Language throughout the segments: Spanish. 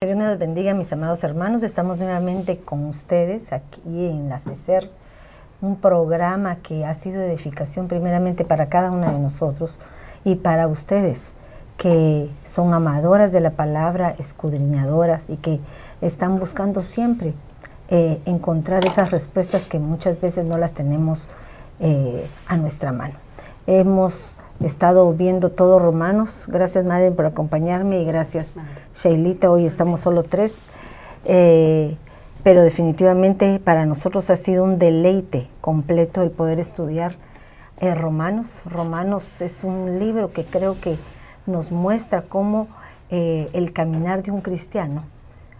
Dios me los bendiga, mis amados hermanos. Estamos nuevamente con ustedes aquí en la CECER, un programa que ha sido edificación primeramente para cada uno de nosotros y para ustedes que son amadoras de la palabra, escudriñadoras y que están buscando siempre eh, encontrar esas respuestas que muchas veces no las tenemos eh, a nuestra mano. Hemos estado viendo todo Romanos. Gracias, Madre, por acompañarme y gracias, Shailita. Hoy estamos solo tres. Eh, pero definitivamente para nosotros ha sido un deleite completo el poder estudiar eh, Romanos. Romanos es un libro que creo que nos muestra cómo eh, el caminar de un cristiano,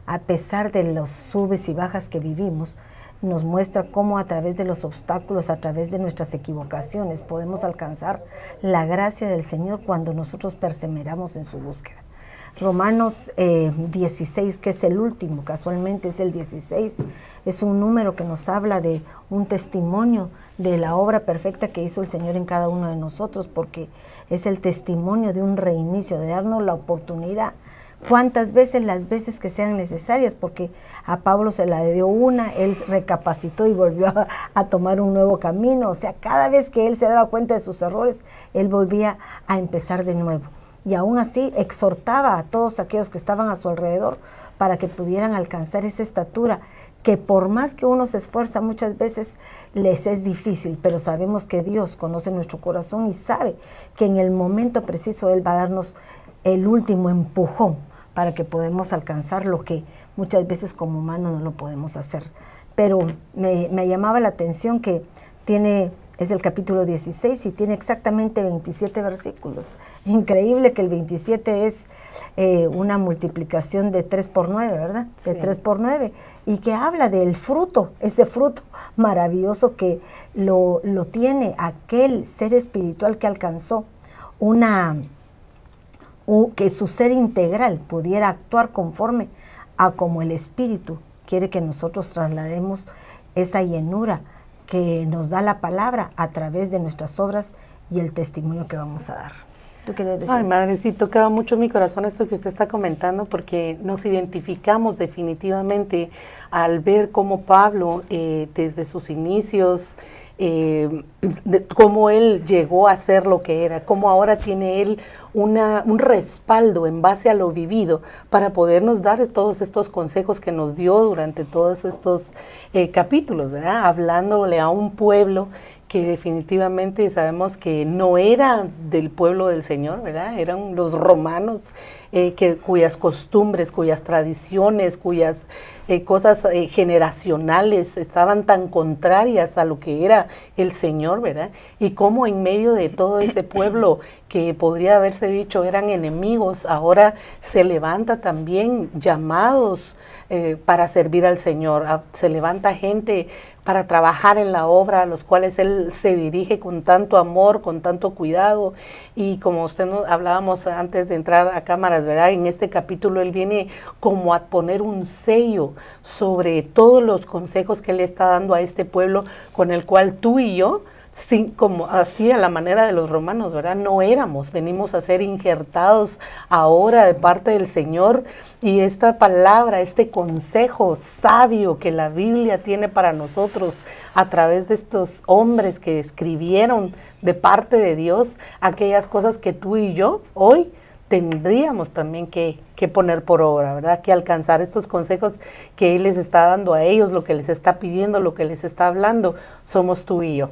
a pesar de los subes y bajas que vivimos, nos muestra cómo a través de los obstáculos, a través de nuestras equivocaciones, podemos alcanzar la gracia del Señor cuando nosotros perseveramos en su búsqueda. Romanos 16, eh, que es el último, casualmente es el 16, es un número que nos habla de un testimonio de la obra perfecta que hizo el Señor en cada uno de nosotros, porque es el testimonio de un reinicio, de darnos la oportunidad cuántas veces las veces que sean necesarias, porque a Pablo se la dio una, él recapacitó y volvió a, tomar un nuevo camino, o sea, cada vez que él se daba cuenta de sus errores, él volvía a empezar de nuevo. Y aún así exhortaba a todos aquellos que estaban a su alrededor para que pudieran alcanzar esa estatura que por más que uno se esfuerza muchas veces les es difícil, pero sabemos que Dios conoce nuestro corazón y sabe que en el momento preciso Él va a darnos el último empujón para que podamos alcanzar lo que muchas veces como humanos no lo podemos hacer. Pero me, llamaba la atención que tiene, es el capítulo 16 y tiene exactamente 27 versículos. Increíble que el 27 es eh, una multiplicación de 3 por 9, ¿verdad? De 3 por 9. Y que habla del fruto, ese fruto maravilloso que lo, lo tiene aquel ser espiritual que alcanzó una que su ser integral pudiera actuar conforme a como el Espíritu quiere que nosotros traslademos esa llenura que nos da la palabra a través de nuestras obras y el testimonio que vamos a dar. ¿Tú decir? Ay, madre, sí, tocaba mucho mi corazón esto que usted está comentando porque nos identificamos definitivamente al ver cómo Pablo, eh, desde sus inicios, eh, cómo él llegó a ser lo que era, cómo ahora tiene él una, un respaldo en base a lo vivido para podernos dar todos estos consejos que nos dio durante todos estos eh, capítulos, ¿verdad? Hablándole a un pueblo que definitivamente sabemos que no era del pueblo del Señor, ¿verdad? Eran los romanos eh, que, cuyas costumbres, cuyas tradiciones, cuyas eh, cosas eh, generacionales estaban tan contrarias a lo que era el Señor, ¿verdad? Y cómo en medio de todo ese pueblo que podría haberse dicho eran enemigos, ahora se levanta también llamados para servir al Señor, ah, se levanta gente para trabajar en la obra, a los cuales Él se dirige con tanto amor, con tanto cuidado. Y como usted nos hablábamos antes de entrar a cámaras, ¿verdad? En este capítulo Él viene como a poner un sello sobre todos los consejos que Él está dando a este pueblo con el cual tú y yo como así a la manera de los romanos, ¿verdad? No éramos, venimos a ser injertados ahora de parte del Señor y esta palabra, este consejo sabio que la Biblia tiene para nosotros a través de estos hombres que escribieron de parte de Dios aquellas cosas que tú y yo hoy tendríamos también que, que, poner por obra, ¿verdad? Que alcanzar estos consejos que Él les está dando a ellos, lo que les está pidiendo, lo que les está hablando, somos tú y yo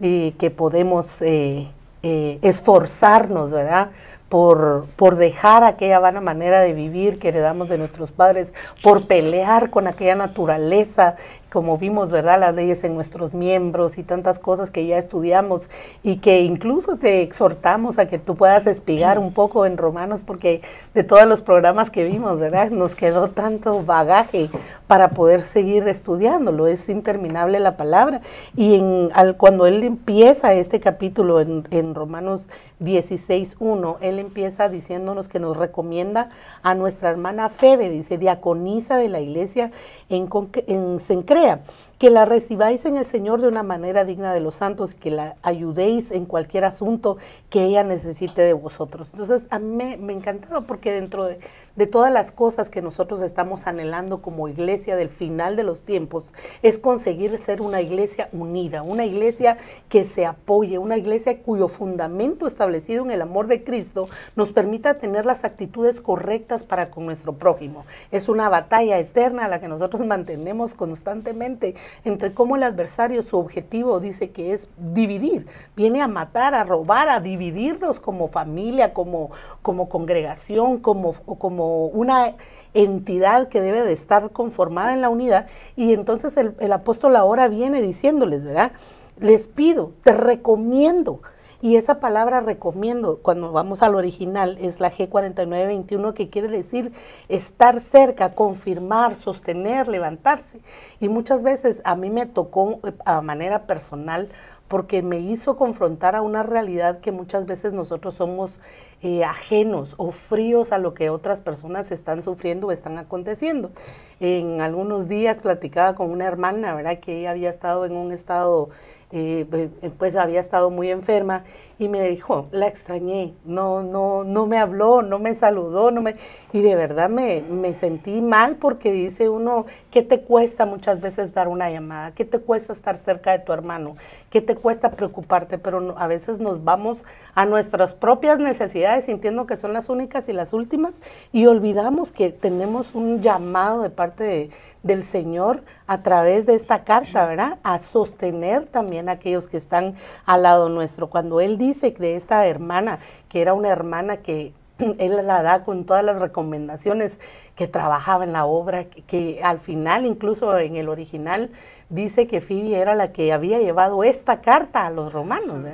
y que podemos eh, eh, esforzarnos, ¿verdad? Por, por, dejar aquella vana manera de vivir que heredamos de nuestros padres, por pelear con aquella naturaleza como vimos, ¿verdad? Las leyes en nuestros miembros y tantas cosas que ya estudiamos y que incluso te exhortamos a que tú puedas espigar un poco en Romanos porque de todos los programas que vimos, ¿verdad? Nos quedó tanto bagaje para poder seguir estudiándolo. Es interminable la palabra. Y al, cuando él empieza este capítulo en, en Romanos 16.1, él él empieza diciéndonos que nos recomienda a nuestra hermana Febe, dice, diaconisa de la iglesia en, en CREA, que la recibáis en el Señor de una manera digna de los santos y que la ayudéis en cualquier asunto que ella necesite de vosotros. Entonces, a mí me, encantaba porque dentro de, todas las cosas que nosotros estamos anhelando como iglesia del final de los tiempos, es conseguir ser una iglesia unida, una iglesia que se apoye, una iglesia cuyo fundamento establecido en el amor de Cristo nos permita tener las actitudes correctas para con nuestro prójimo. Es una batalla eterna a la que nosotros mantenemos constantemente entre cómo el adversario, su objetivo dice que es dividir, viene a matar, a robar, a dividirnos como familia, como, como congregación, como, como una entidad que debe de estar conformada en la unidad. Y entonces el, el apóstol ahora viene diciéndoles, ¿verdad? Les pido, te recomiendo y esa palabra recomiendo, cuando vamos al original, es la G4921, que quiere decir estar cerca, confirmar, sostener, levantarse. Y muchas veces a mí me tocó eh, a manera personal porque me hizo confrontar a una realidad que muchas veces nosotros somos eh, ajenos o fríos a lo que otras personas están sufriendo o están aconteciendo. En algunos días platicaba con una hermana, ¿verdad? Que ella había estado en un estado, eh, pues había estado muy enferma y me dijo, la extrañé, no, no, no me habló, no me saludó, no me... Y de verdad me, me sentí mal porque dice uno, ¿qué te cuesta muchas veces dar una llamada? ¿Qué te cuesta estar cerca de tu hermano? ¿Qué te cuesta preocuparte? Pero a veces nos vamos a nuestras propias necesidades sintiendo que son las únicas y las últimas y olvidamos que tenemos un llamado de parte del Señor a través de esta carta, ¿verdad? A sostener también a aquellos que están al lado nuestro. Cuando Él dice de esta hermana, que era una hermana que él la da con todas las recomendaciones que trabajaba en la obra, que, al final, incluso en el original, dice que Phoebe era la que había llevado esta carta a los romanos.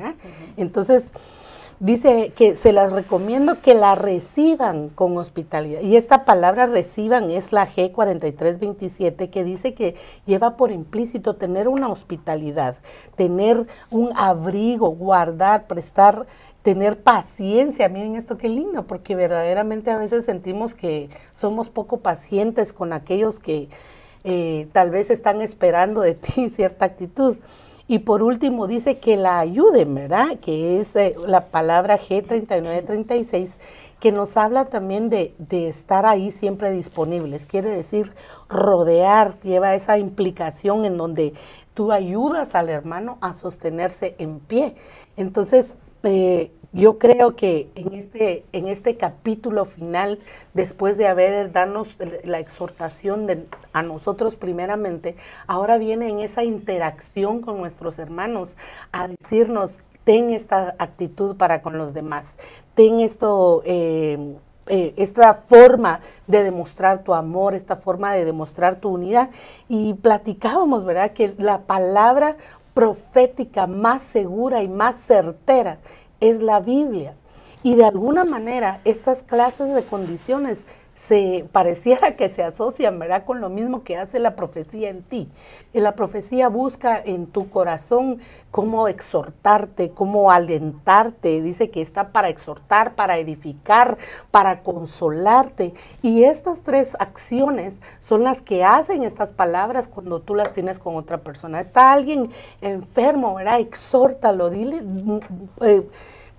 Entonces, dice que se las recomiendo que la reciban con hospitalidad. Y esta palabra reciban es la G4327 que dice que lleva por implícito tener una hospitalidad, tener un abrigo, guardar, prestar tener paciencia. Miren esto qué lindo, porque verdaderamente a veces sentimos que somos poco pacientes con aquellos que eh, tal vez están esperando de ti cierta actitud. Y por último dice que la ayuden, ¿verdad? Que es eh, la palabra G3936, que nos habla también de, estar ahí siempre disponibles. Quiere decir rodear, lleva esa implicación en donde tú ayudas al hermano a sostenerse en pie. Entonces, eh, yo creo que en este, en este capítulo final, después de haber darnos la exhortación a nosotros primeramente, ahora viene en esa interacción con nuestros hermanos a decirnos, ten esta actitud para con los demás, ten esto... Eh, eh, esta forma de demostrar tu amor, esta forma de demostrar tu unidad. Y platicábamos, ¿verdad? Que la palabra profética más segura y más certera es la Biblia. Y de alguna manera estas clases de condiciones se pareciera que se asocian, ¿verdad? Con lo mismo que hace la profecía en ti. Y la profecía busca en tu corazón cómo exhortarte, cómo alentarte. Dice que está para exhortar, para edificar, para consolarte. Y estas tres acciones son las que hacen estas palabras cuando tú las tienes con otra persona. Está alguien enfermo, ¿verdad? Exhórtalo, dile... Mm, eh,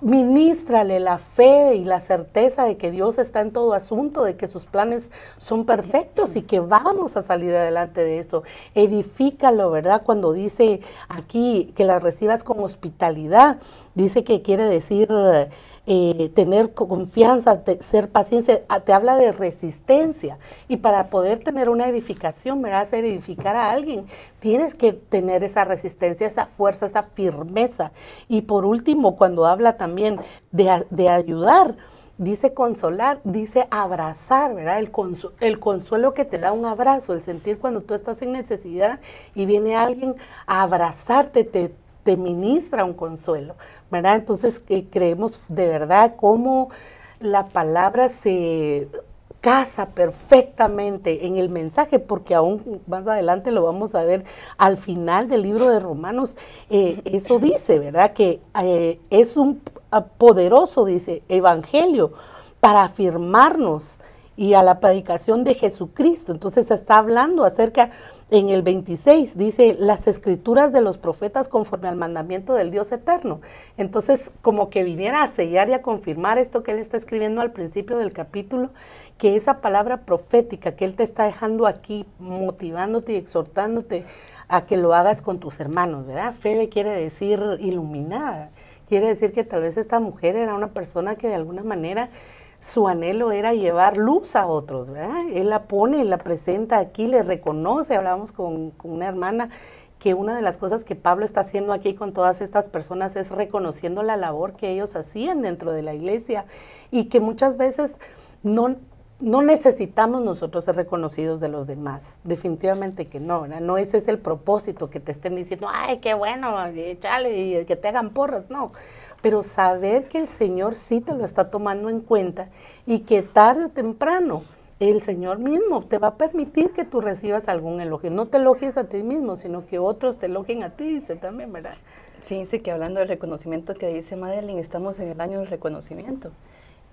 Ministrale la fe y la certeza de que Dios está en todo asunto, de que sus planes son perfectos y que vamos a salir adelante de esto. Edifícalo, ¿verdad? Cuando dice aquí que la recibas con hospitalidad, dice que quiere decir eh, tener confianza, ser paciencia, ah, te habla de resistencia. Y para poder tener una edificación, ¿verdad? Hacer edificar a alguien, tienes que tener esa resistencia, esa fuerza, esa firmeza. Y por último, cuando habla también de, de ayudar, dice consolar, dice abrazar, ¿verdad? El, consuelo que te da un abrazo, el sentir cuando tú estás en necesidad y viene alguien a abrazarte, te, te ministra un consuelo, ¿verdad? Entonces eh, creemos de verdad cómo la palabra se casa perfectamente en el mensaje, porque aún más adelante lo vamos a ver al final del libro de Romanos, eh, eso dice, ¿verdad? Que eh, es un poderoso, dice, evangelio, para afirmarnos y a la predicación de Jesucristo. Entonces está hablando acerca, en el 26 dice, las escrituras de los profetas conforme al mandamiento del Dios eterno. Entonces, como que viniera a sellar y a confirmar esto que él está escribiendo al principio del capítulo, que esa palabra profética que él te está dejando aquí, motivándote y exhortándote a que lo hagas con tus hermanos, ¿verdad? Febe quiere decir iluminada. Quiere decir que tal vez esta mujer era una persona que de alguna manera su anhelo era llevar luz a otros, ¿verdad? Él la pone, la presenta aquí, le reconoce. Hablábamos con, una hermana que una de las cosas que Pablo está haciendo aquí con todas estas personas es reconociendo la labor que ellos hacían dentro de la iglesia y que muchas veces no, no necesitamos nosotros ser reconocidos de los demás. Definitivamente que no, ¿verdad? No ese es el propósito que te estén diciendo, ay, qué bueno, échale, y que te hagan porras. No, pero saber que el Señor sí te lo está tomando en cuenta y que tarde o temprano el Señor mismo te va a permitir que tú recibas algún elogio. No te elogies a ti mismo, sino que otros te elogien a ti, dice también, ¿verdad? Fíjense que hablando del reconocimiento que dice Madeline, estamos en el año del reconocimiento.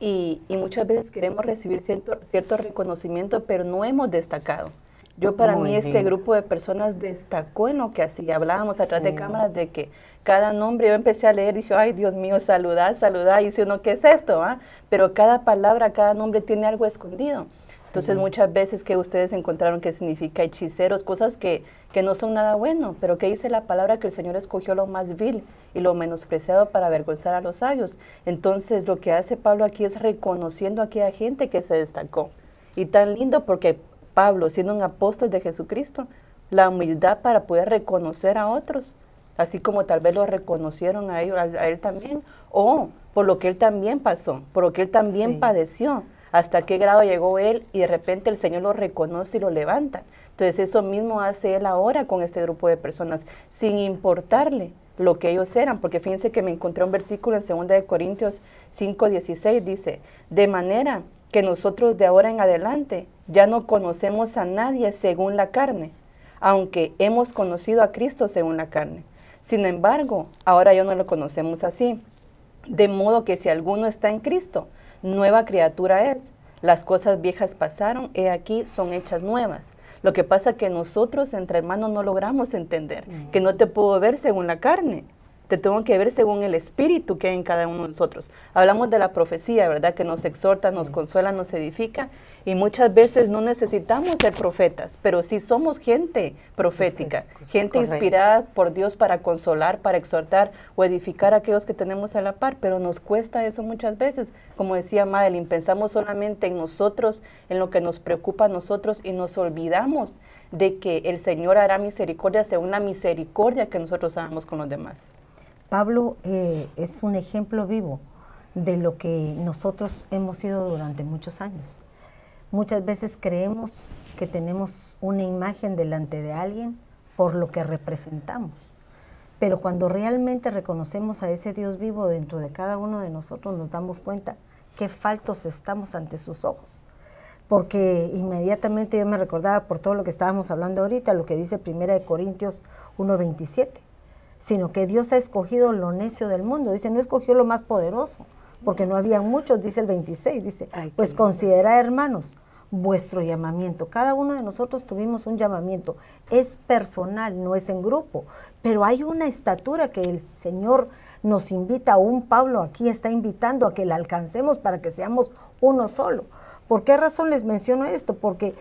Y, muchas veces queremos recibir cierto, cierto reconocimiento, pero no hemos destacado. Yo para mí este grupo de personas destacó en lo que hacía. Hablábamos atrás de cámaras de que cada nombre, yo empecé a leer, dije, ay Dios mío, saludar, saludar, y dice uno, ¿qué es esto? Ah? Pero cada palabra, cada nombre tiene algo escondido. Entonces muchas veces que ustedes encontraron que significa hechiceros, cosas que, que no son nada bueno, pero que dice la palabra que el Señor escogió lo más vil y lo menospreciado para avergonzar a los sabios. Entonces lo que hace Pablo aquí es reconociendo a aquella gente que se destacó. Y tan lindo porque Pablo, siendo un apóstol de Jesucristo, la humildad para poder reconocer a otros, así como tal vez lo reconocieron a, a, él también, o por lo que él también pasó, por lo que él también padeció, hasta qué grado llegó él y de repente el Señor lo reconoce y lo levanta. Entonces eso mismo hace él ahora con este grupo de personas, sin importarle lo que ellos eran, porque fíjense que me encontré un versículo en 2 de Corintios 5:16, dice, de manera que nosotros de ahora en adelante ya no conocemos a nadie según la carne, aunque hemos conocido a Cristo según la carne. Sin embargo, ahora ya no lo conocemos así. De modo que si alguno está en Cristo, nueva criatura es. Las cosas viejas pasaron, he aquí son hechas nuevas. Lo que pasa que nosotros entre hermanos no logramos entender que no te puedo ver según la carne, te tengo que ver según el espíritu que hay en cada uno de nosotros. Hablamos de la profecía, ¿verdad? Que nos exhorta, nos consuela, nos edifica. Y muchas veces no necesitamos ser profetas, pero sí somos gente profética, gente inspirada por Dios para consolar, para exhortar o edificar a aquellos que tenemos a la par, pero nos cuesta eso muchas veces. Como decía Madeline, pensamos solamente en nosotros, en lo que nos preocupa a nosotros y nos olvidamos de que el Señor hará misericordia según la misericordia que nosotros hagamos con los demás. Pablo eh, es un ejemplo vivo de lo que nosotros hemos sido durante muchos años. Muchas veces creemos que tenemos una imagen delante de alguien por lo que representamos. Pero cuando realmente reconocemos a ese Dios vivo dentro de cada uno de nosotros, nos damos cuenta qué faltos estamos ante sus ojos. Porque inmediatamente yo me recordaba por todo lo que estábamos hablando ahorita, lo que dice 1 Corintios 1.27 sino que Dios ha escogido lo necio del mundo. Dice, no escogió lo más poderoso, porque no había muchos, dice el 26, dice, pues considera hermanos vuestro llamamiento. Cada uno de nosotros tuvimos un llamamiento. Es personal, no es en grupo, pero hay una estatura que el Señor nos invita, un Pablo aquí está invitando a que la alcancemos para que seamos uno solo. ¿Por qué razón les menciono esto? Porque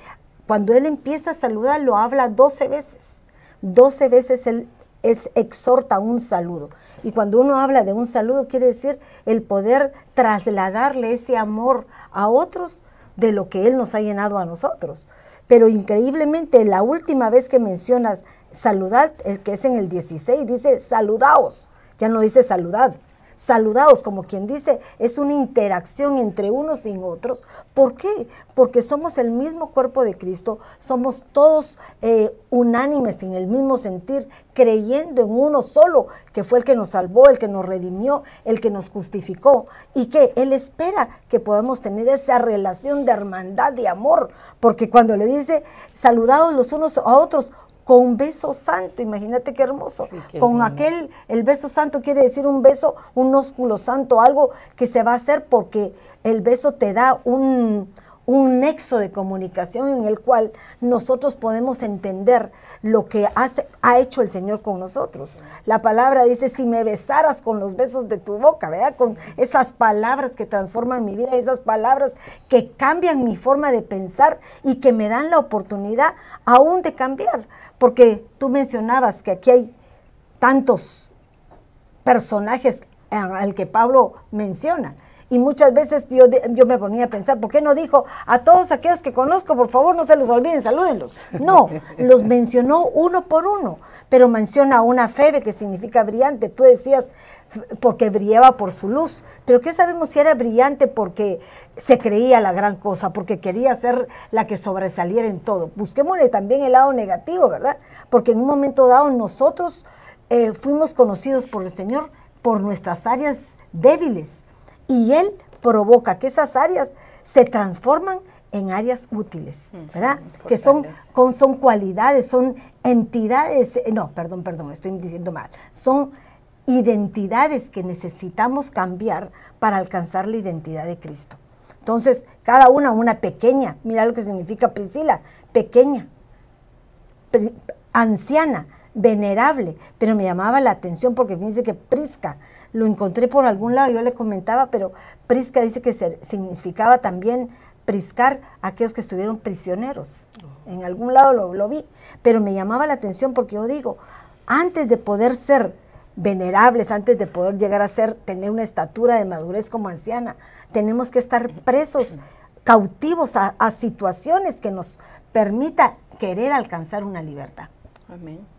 cuando Él empieza a saludar, lo habla 12 veces. 12 veces Él es exhorta un saludo. Y cuando uno habla de un saludo, quiere decir el poder trasladarle ese amor a otros de lo que Él nos ha llenado a nosotros. Pero increíblemente, la última vez que mencionas saludad, que es en el 16, dice saludaos, ya no dice saludad saludados, como quien dice, es una interacción entre unos y otros. ¿Por qué? Porque somos el mismo cuerpo de Cristo, somos todos eh, unánimes en el mismo sentir, creyendo en uno solo, que fue el que nos salvó, el que nos redimió, el que nos justificó, y que Él espera que podamos tener esa relación de hermandad, de amor, porque cuando le dice saludados los unos a otros, con un beso santo, imagínate qué hermoso. con aquel, el beso santo quiere decir un beso, un ósculo santo, algo que se va a hacer porque el beso te da un, un nexo de comunicación en el cual nosotros podemos entender lo que hace, ha hecho el Señor con nosotros. La palabra dice, si me besaras con los besos de tu boca, ¿verdad? Con esas palabras que transforman mi vida, esas palabras que cambian mi forma de pensar y que me dan la oportunidad aún de cambiar. Porque tú mencionabas que aquí hay tantos personajes al que Pablo menciona y muchas veces yo, yo me ponía a pensar, ¿por qué no dijo a todos aquellos que conozco, por favor, no se los olviden, salúdenlos? No, los mencionó uno por uno, pero menciona una Febe que significa brillante. Tú decías, porque brillaba por su luz. Pero ¿qué sabemos si era brillante porque se creía la gran cosa, porque quería ser la que sobresaliera en todo? Busquémosle también el lado negativo, ¿verdad? Porque en un momento dado nosotros eh, fuimos conocidos por el Señor por nuestras áreas débiles y Él provoca que esas áreas se transforman en áreas útiles, ¿verdad? que son, son cualidades, son entidades, eh, no, perdón, perdón, estoy diciendo mal, son identidades que necesitamos cambiar para alcanzar la identidad de Cristo. Entonces, cada una, una pequeña, mira lo que significa Priscila, pequeña, anciana, venerable, pero me llamaba la atención porque fíjense que Prisca lo encontré por algún lado, yo le comentaba, pero Prisca dice que significaba también priscar a aquellos que estuvieron prisioneros. En algún lado lo, vi, pero me llamaba la atención porque yo digo, antes de poder ser venerables, antes de poder llegar a ser, tener una estatura de madurez como anciana, tenemos que estar presos, cautivos a, a situaciones que nos permita querer alcanzar una libertad. Amén.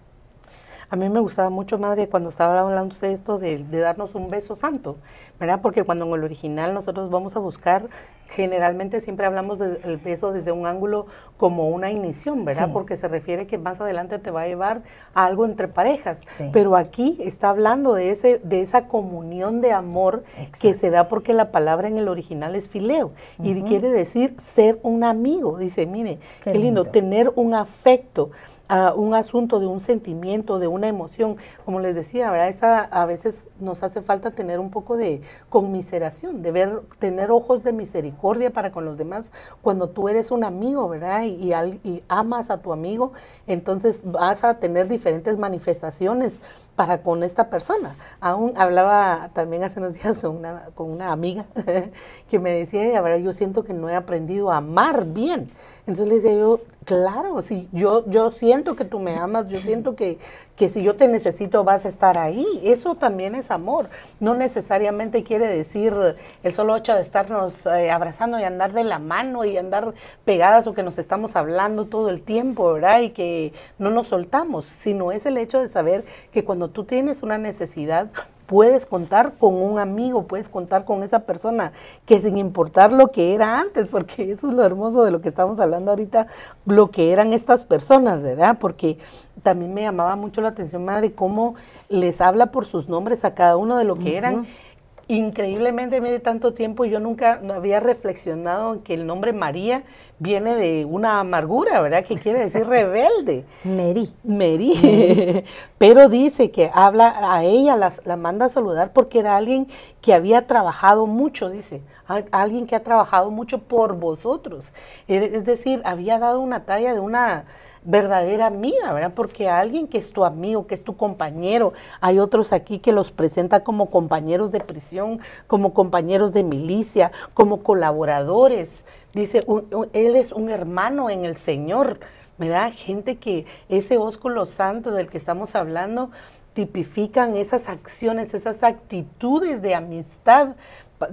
A mí me gustaba mucho, madre, cuando estaba hablando de esto de, darnos un beso santo, ¿verdad? Porque cuando en el original nosotros vamos a buscar, generalmente siempre hablamos del beso desde un ángulo como una inición, ¿verdad? Porque se refiere que más adelante te va a llevar a algo entre parejas. Pero aquí está hablando de, ese, de esa comunión de amor que se da porque la palabra en el original es fileo y quiere decir ser un amigo. Dice, mire, qué, lindo, tener un afecto a un asunto de un sentimiento, de una emoción. Como les decía, ¿verdad? Esa, a veces nos hace falta tener un poco de conmiseración, de ver, tener ojos de misericordia para con los demás. Cuando tú eres un amigo, ¿verdad? Y, y amas a tu amigo, entonces vas a tener diferentes manifestaciones para con esta persona. Aún hablaba también hace unos días con una, con una amiga que me decía, a ver, yo siento que no he aprendido a amar bien. Entonces le decía yo, claro, si yo, yo siento que tú me amas, yo siento que, que si yo te necesito vas a estar ahí. Eso también es amor. No necesariamente quiere decir el solo hecho de estarnos eh, abrazando y andar de la mano y andar pegadas o que nos estamos hablando todo el tiempo, ¿verdad? Y que no nos soltamos, sino es el hecho de saber que cuando tú tienes una necesidad, puedes contar con un amigo, puedes contar con esa persona que sin importar lo que era antes, porque eso es lo hermoso de lo que estamos hablando ahorita, lo que eran estas personas, ¿verdad? Porque también me llamaba mucho la atención, madre, cómo les habla por sus nombres a cada uno de lo que eran. Increíblemente en medio de tanto tiempo yo nunca había reflexionado en que el nombre María viene de una amargura, ¿verdad? Que quiere decir rebelde. Mary. Mary. Pero dice que habla a ella, la manda a saludar porque era alguien que había trabajado mucho, dice, alguien que ha trabajado mucho por vosotros. Es decir, había dado una talla de una verdadera amiga, ¿verdad? Porque alguien que es tu amigo, que es tu compañero, hay otros aquí que los presenta como compañeros de prisión, como compañeros de milicia, como colaboradores. Dice, él es un hermano en el Señor, ¿verdad? Gente que ese ósculo santo del que estamos hablando tipifican esas acciones, esas actitudes de amistad,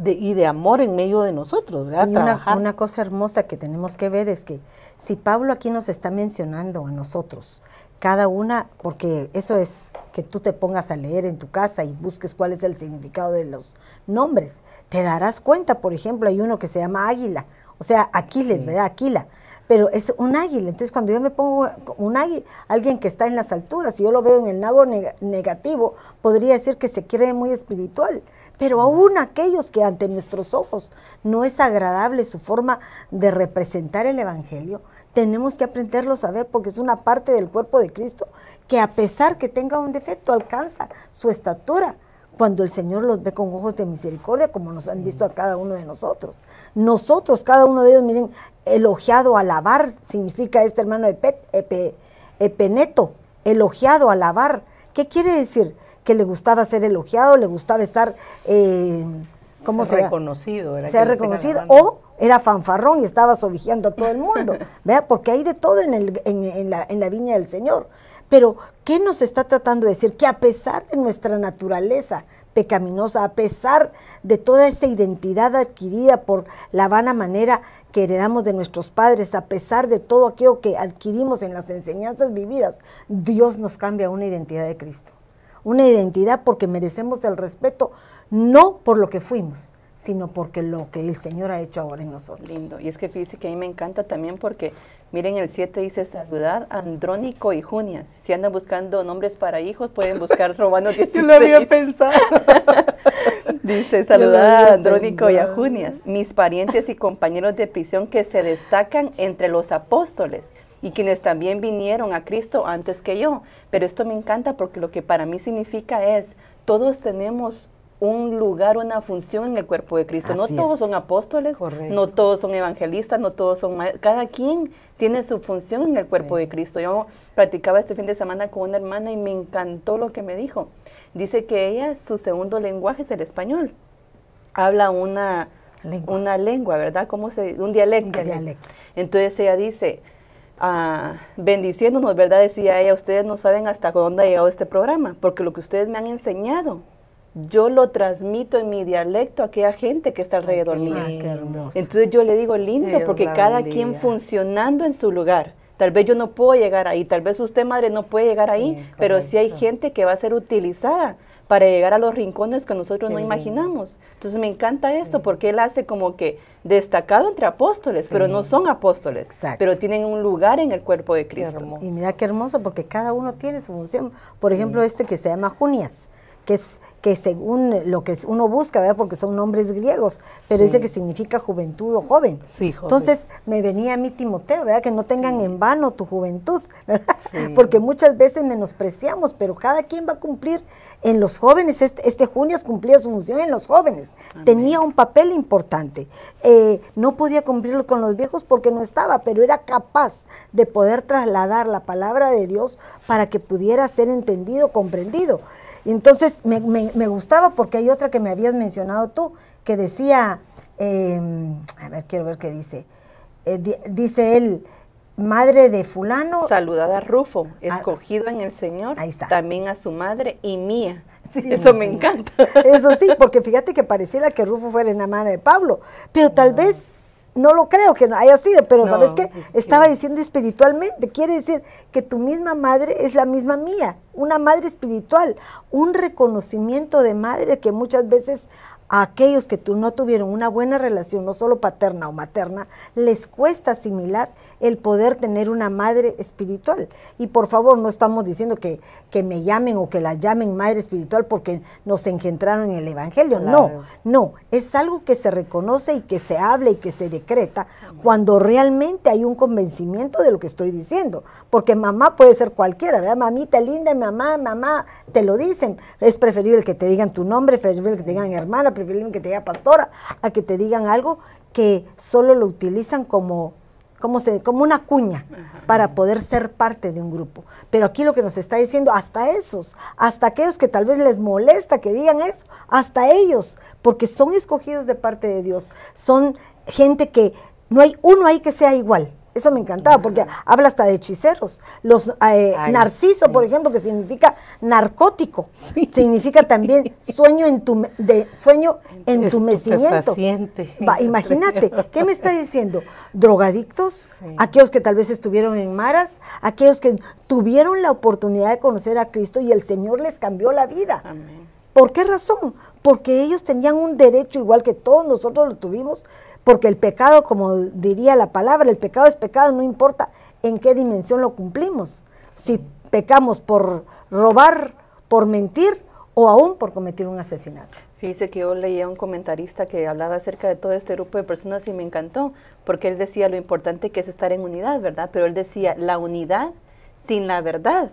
y de amor en medio de nosotros, ¿verdad? Y una, una, cosa hermosa que tenemos que ver es que si Pablo aquí nos está mencionando a nosotros, cada una, porque eso es que tú te pongas a leer en tu casa y busques cuál es el significado de los nombres, te darás cuenta, por ejemplo, hay uno que se llama Águila, o sea, Aquiles, ¿verdad? Aquila. pero es un águila. Entonces, cuando yo me pongo un águila, alguien que está en las alturas, si yo lo veo en el lado negativo, podría decir que se cree muy espiritual. Pero aún aquellos que ante nuestros ojos no es agradable su forma de representar el Evangelio, tenemos que aprenderlo a ver porque es una parte del cuerpo de Cristo que a pesar que tenga un defecto, alcanza su estatura cuando el Señor los ve con ojos de misericordia, como nos han visto a cada uno de nosotros. Nosotros, cada uno de ellos, miren, elogiado, alabar, significa este hermano de Epeneto, elogiado, alabar. ¿Qué quiere decir? Que le gustaba ser elogiado, le gustaba estar, eh, ¿cómo ser reconocido. Era ser reconocido, o era fanfarrón y estaba sobijeando a todo el mundo, ¿vea? Porque hay de todo en, el, en, la, en la viña del Señor. Pero, ¿qué nos está tratando de decir? Que a pesar de nuestra naturaleza pecaminosa, a pesar de toda esa identidad adquirida por la vana manera que heredamos de nuestros padres, a pesar de todo aquello que adquirimos en las enseñanzas vividas, Dios nos cambia una identidad de Cristo. Una identidad porque merecemos el respeto, no por lo que fuimos, sino porque lo que el Señor ha hecho ahora en nosotros. Lindo. Y es que fíjese que a mí me encanta también porque, miren, el 7 dice saludad Andrónico y Junias. Si andan buscando nombres para hijos, pueden buscar Romanos 16. Yo lo había pensado. dice saludad a Andrónico y a Junias, mis parientes y compañeros de prisión que se destacan entre los apóstoles y quienes también vinieron a Cristo antes que yo. Pero esto me encanta porque lo que para mí significa es, todos tenemos un lugar, una función en el cuerpo de Cristo. no todos son apóstoles, no todos son evangelistas, no todos son cada quien tiene su función en el cuerpo de Cristo. Yo practicaba este fin de semana con una hermana y me encantó lo que me dijo. Dice que ella, su segundo lenguaje es el español. Habla una lengua, una lengua ¿verdad? ¿Cómo se Un dialecto. Entonces ella dice, ah, bendiciéndonos, ¿verdad? Decía ella, ustedes no saben hasta dónde ha llegado este programa, porque lo que ustedes me han enseñado yo lo transmito en mi dialecto a aquella gente que está alrededor mío. Entonces yo le digo lindo porque cada quien funcionando en su lugar. Tal vez yo no puedo llegar ahí, tal vez usted madre no puede llegar ahí, pero sí hay gente que va a ser utilizada para llegar a los rincones que nosotros no imaginamos. Entonces me encanta esto porque él hace como que destacado entre apóstoles, pero no son apóstoles, pero tienen un lugar en el cuerpo de Cristo. Y mira qué hermoso porque cada uno tiene su función. Por ejemplo, este que se llama Junias que es que según lo que uno busca, ¿verdad? Porque son nombres griegos, pero dice que significa juventud o joven. Sí, Entonces me venía a mí Timoteo, ¿verdad? Que no tengan en vano tu juventud, ¿verdad? Porque muchas veces menospreciamos, pero cada quien va a cumplir en los jóvenes. Este, este Junias cumplía su función en los jóvenes. Tenía un papel importante. Eh, no podía cumplirlo con los viejos porque no estaba, pero era capaz de poder trasladar la palabra de Dios para que pudiera ser entendido, comprendido. Entonces me, me, gustaba porque hay otra que me habías mencionado tú, que decía, em, a ver, quiero ver qué dice. Eh, dice él, madre de fulano. Saludada a Rufo, ah, escogido en el Señor. Ahí está. También a su madre y mía. eso me encanta. Eso sí, porque fíjate que pareciera que Rufo fuera en la mano de Pablo, pero tal vez no lo creo que no haya sido, pero ¿sabes qué? Estaba diciendo espiritualmente, quiere decir que tu misma madre es la misma mía, una madre espiritual, un reconocimiento de madre que muchas veces a aquellos que tú no tuvieron una buena relación, no solo paterna o materna, les cuesta asimilar el poder tener una madre espiritual. Y por favor, no estamos diciendo que, que me llamen o que la llamen madre espiritual porque nos engendraron en el Evangelio. No, no, es algo que se reconoce y que se habla y que se decreta cuando realmente hay un convencimiento de lo que estoy diciendo. Porque mamá puede ser cualquiera, ¿verdad? Mamita linda, mamá, mamá, te lo dicen. Es preferible que te digan tu nombre, preferible que te digan hermana, preferible que te diga pastora, a que te digan algo que solo lo utilizan como, como, se, como una cuña para poder ser parte de un grupo. Pero aquí lo que nos está diciendo, hasta esos, hasta aquellos que tal vez les molesta que digan eso, hasta ellos, porque son escogidos de parte de Dios, son gente que no hay uno ahí que sea igual. Eso me encantaba, porque habla hasta de hechiceros. Los eh, narciso, por ejemplo, que significa narcótico, significa también sueño en tu de sueño entumecimiento. Va, imagínate, ¿qué me está diciendo? Drogadictos, aquellos que tal vez estuvieron en maras, aquellos que tuvieron la oportunidad de conocer a Cristo y el Señor les cambió la vida. ¿Por qué razón? Porque ellos tenían un derecho igual que todos nosotros lo tuvimos, porque el pecado, como diría la palabra, el pecado es pecado, no importa en qué dimensión lo cumplimos. Si pecamos por robar, por mentir o aún por cometer un asesinato. Fíjese que yo leía un comentarista que hablaba acerca de todo este grupo de personas y me encantó, porque él decía lo importante que es estar en unidad, ¿verdad? Pero él decía, la unidad sin la verdad,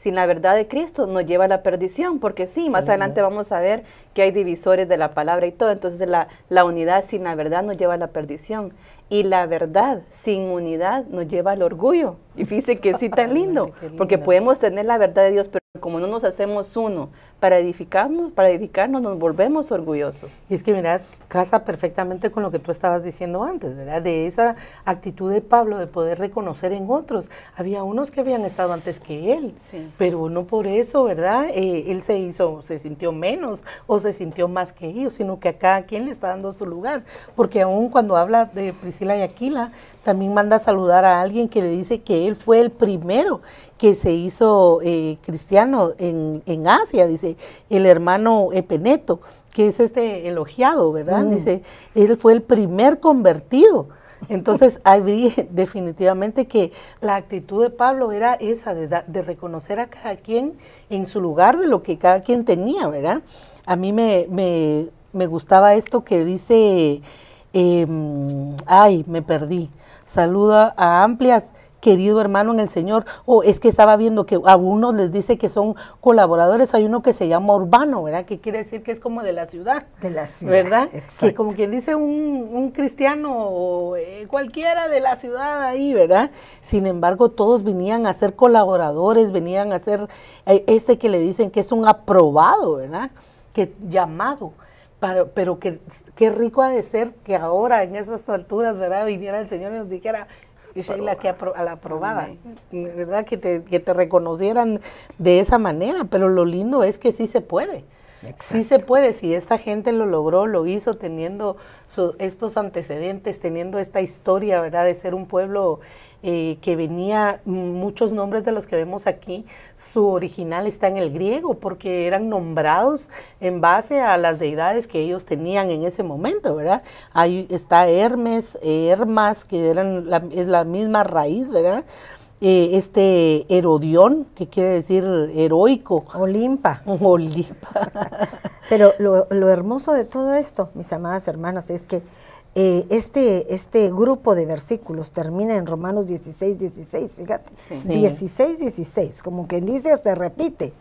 sin la verdad de Cristo, nos lleva a la perdición, porque sí, más adelante vamos a ver que hay divisores de la palabra y todo, entonces la, la unidad sin la verdad nos lleva a la perdición. Y la verdad sin unidad nos lleva al orgullo. Y fíjese que sí tan lindo, porque podemos tener la verdad de Dios, pero como no nos hacemos uno para edificarnos, para edificarnos nos volvemos orgullosos. Y es que mira, casa perfectamente con lo que tú estabas diciendo antes, ¿verdad? De esa actitud de Pablo de poder reconocer en otros. Había unos que habían estado antes que él, pero no por eso, ¿verdad? Eh, él se hizo, se sintió menos o se sintió más que ellos, sino que a cada quien le está dando su lugar. Porque aún cuando habla de Priscila y Aquila, también manda a saludar a alguien que le dice que él fue el primero que se hizo eh, cristiano en, en Asia, dice el hermano Epeneto, que es este elogiado, ¿verdad? Mm. Dice, él fue el primer convertido. Entonces, hay definitivamente que la actitud de Pablo era esa, de, reconocer a cada quien en su lugar de lo que cada quien tenía, ¿verdad? A mí me, me, gustaba esto que dice, em, ay, me perdí, saluda a amplias querido hermano en el Señor, o es que estaba viendo que a unos les dice que son colaboradores, hay uno que se llama urbano, ¿verdad? Que quiere decir que es como de la ciudad. De la ciudad. ¿Verdad? Que como quien dice un, cristiano o eh, cualquiera de la ciudad ahí, ¿verdad? Sin embargo, todos venían a ser colaboradores, venían a ser eh, este que le dicen que es un aprobado, ¿verdad? Que llamado. Pero, pero que, qué rico ha de ser que ahora en estas alturas, ¿verdad? Viniera el Señor y nos dijera, y Sheila, que a la aprobada, ¿verdad? Que te, que te reconocieran de esa manera, pero lo lindo es que sí se puede. Sí se puede, si esta gente lo logró, lo hizo teniendo estos antecedentes, teniendo esta historia, ¿verdad? De ser un pueblo eh, que venía, muchos nombres de los que vemos aquí, su original está en el griego, porque eran nombrados en base a las deidades que ellos tenían en ese momento, ¿verdad? Ahí está Hermes, Hermas, que eran es la misma raíz, ¿verdad? Eh, este Herodión, que quiere decir heroico. Olimpa. Olimpa. Pero lo, hermoso de todo esto, mis amadas hermanas, es que eh, este, este grupo de versículos termina en Romanos 16, 16, fíjate. 16, 16, como quien dice, se repite.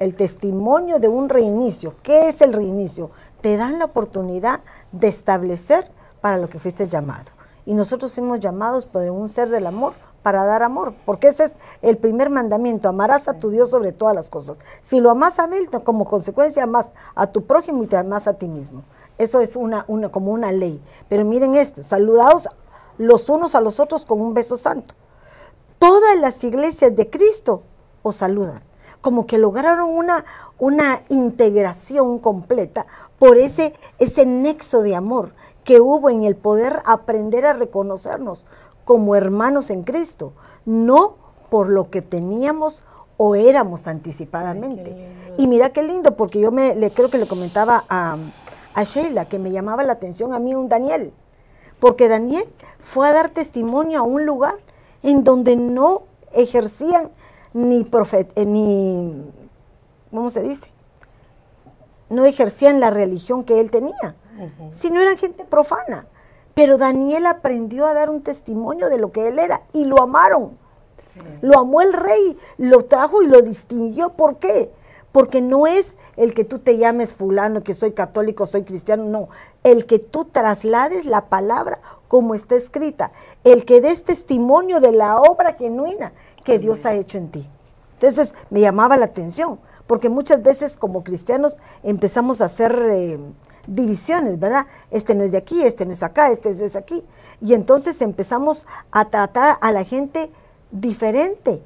El testimonio de un reinicio. ¿Qué es el reinicio? Te dan la oportunidad de establecer para lo que fuiste llamado. Y nosotros fuimos llamados por un ser del amor para dar amor, porque ese es el primer mandamiento, amarás a tu Dios sobre todas las cosas. Si lo amas a él, como consecuencia amas a tu prójimo y te amas a ti mismo. Eso es una, una, como una ley. Pero miren esto, saludados los unos a los otros con un beso santo. Todas las iglesias de Cristo os saludan, como que lograron una, una integración completa por ese, ese nexo de amor que hubo en el poder aprender a reconocernos como hermanos en Cristo, no por lo que teníamos o éramos anticipadamente. y mira qué lindo, porque yo me, le creo que le comentaba a, a Sheila que me llamaba la atención a mí un Daniel, porque Daniel fue a dar testimonio a un lugar en donde no ejercían ni profet, eh, ni, ¿cómo se dice? No ejercían la religión que él tenía, sino eran gente profana. Pero Daniel aprendió a dar un testimonio de lo que él era y lo amaron. Lo amó el rey, lo trajo y lo distinguió. ¿Por qué? Porque no es el que tú te llames fulano, que soy católico, soy cristiano, no. El que tú traslades la palabra como está escrita. El que des testimonio de la obra genuina que Dios ha hecho en ti. Entonces me llamaba la atención, porque muchas veces como cristianos empezamos a hacer... Eh, divisiones, ¿verdad? Este no es de aquí, este no es acá, este no es aquí. Y entonces empezamos a tratar a la gente diferente.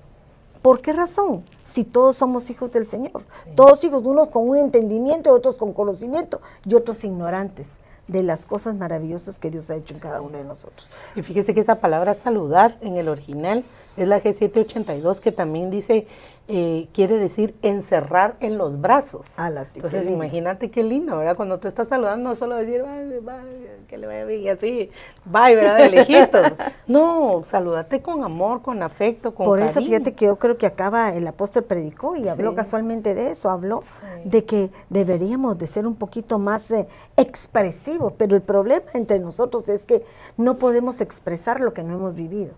¿Por qué razón? Si todos somos hijos del Señor. Todos hijos, unos con un entendimiento, otros con conocimiento y otros ignorantes de las cosas maravillosas que Dios ha hecho en cada uno de nosotros. Y fíjese que esa palabra saludar en el original es la G782 que también dice, eh, quiere decir encerrar en los brazos. Ah, sí, Entonces imagínate qué lindo, ¿verdad? Cuando tú estás saludando, no solo decir, bye, bye, que le vaya bien y así, bye, ¿verdad? De lejitos. no, salúdate con amor, con afecto, con Por eso fíjate que yo creo que acaba, el apóstol predicó y habló casualmente de eso, habló de que deberíamos de ser un poquito más eh, expresivos, pero el problema entre nosotros es que no podemos expresar lo que no hemos vivido.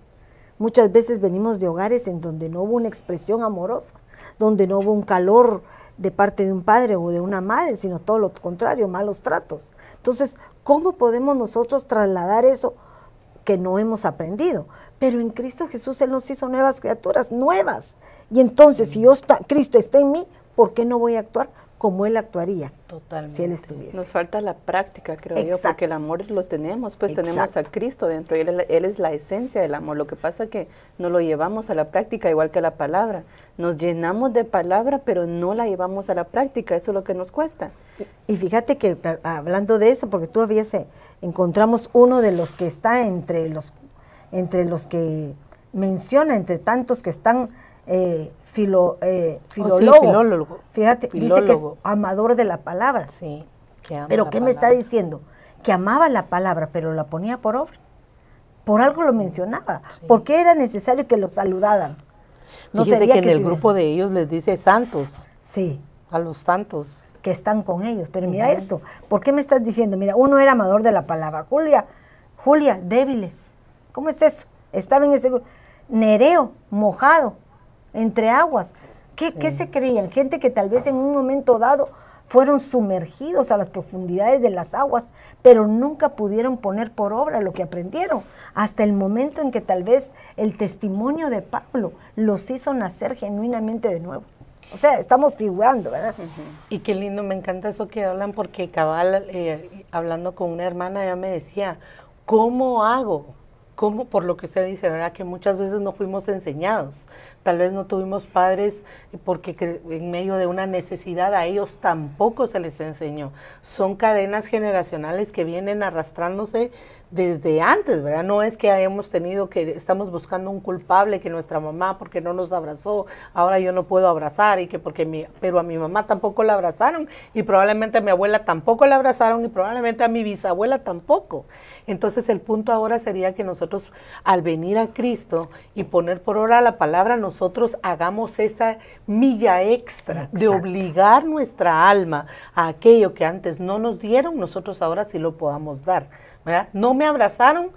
Muchas veces venimos de hogares en donde no hubo una expresión amorosa, donde no hubo un calor de parte de un padre o de una madre, sino todo lo contrario, malos tratos. Entonces, ¿cómo podemos nosotros trasladar eso que no hemos aprendido? Pero en Cristo Jesús Él nos hizo nuevas criaturas, nuevas. Y entonces, si yo Cristo está en mí, ¿por qué no voy a actuar como él actuaría Totalmente. si él estuviese. Nos falta la práctica, creo yo, porque el amor lo tenemos, pues tenemos a Cristo dentro, y él, es la esencia del amor. Lo que pasa es que no lo llevamos a la práctica, igual que la palabra. Nos llenamos de palabra, pero no la llevamos a la práctica, eso es lo que nos cuesta. Y, fíjate que hablando de eso, porque todavía se, encontramos uno de los que está entre los, entre los que menciona, entre tantos que están eh, filo, eh, oh, filólogo. Fíjate, dice que es amador de la palabra. Sí, pero ¿qué me está diciendo? Que amaba la palabra, pero la ponía por obra. Por algo lo mencionaba. ¿Por qué era necesario que lo saludaran? No sé que, en el grupo de ellos les dice santos. Sí. A los santos. Que están con ellos. Pero mira esto, ¿por qué me estás diciendo? Mira, uno era amador de la palabra. Julia, Julia, débiles. ¿Cómo es eso? Estaba en ese grupo. Nereo, mojado entre aguas. ¿Qué, se creían? Gente que tal vez en un momento dado fueron sumergidos a las profundidades de las aguas, pero nunca pudieron poner por obra lo que aprendieron, hasta el momento en que tal vez el testimonio de Pablo los hizo nacer genuinamente de nuevo. O sea, estamos figurando, ¿verdad? Y qué lindo, me encanta eso que hablan, porque cabal, eh, hablando con una hermana, ella me decía, ¿cómo hago? ¿Cómo? Por lo que usted dice, ¿verdad? Que muchas veces no fuimos enseñados tal vez no tuvimos padres porque en medio de una necesidad a ellos tampoco se les enseñó. Son cadenas generacionales que vienen arrastrándose desde antes, ¿verdad? No es que hayamos tenido que estamos buscando un culpable que nuestra mamá porque no nos abrazó, ahora yo no puedo abrazar y que porque mi, pero a mi mamá tampoco la abrazaron y probablemente a mi abuela tampoco la abrazaron y probablemente a mi bisabuela tampoco. Entonces el punto ahora sería que nosotros al venir a Cristo y poner por obra la palabra nosotros hagamos esa milla extra de obligar nuestra alma a aquello que antes no nos dieron, nosotros ahora sí lo podamos dar. No me abrazaron,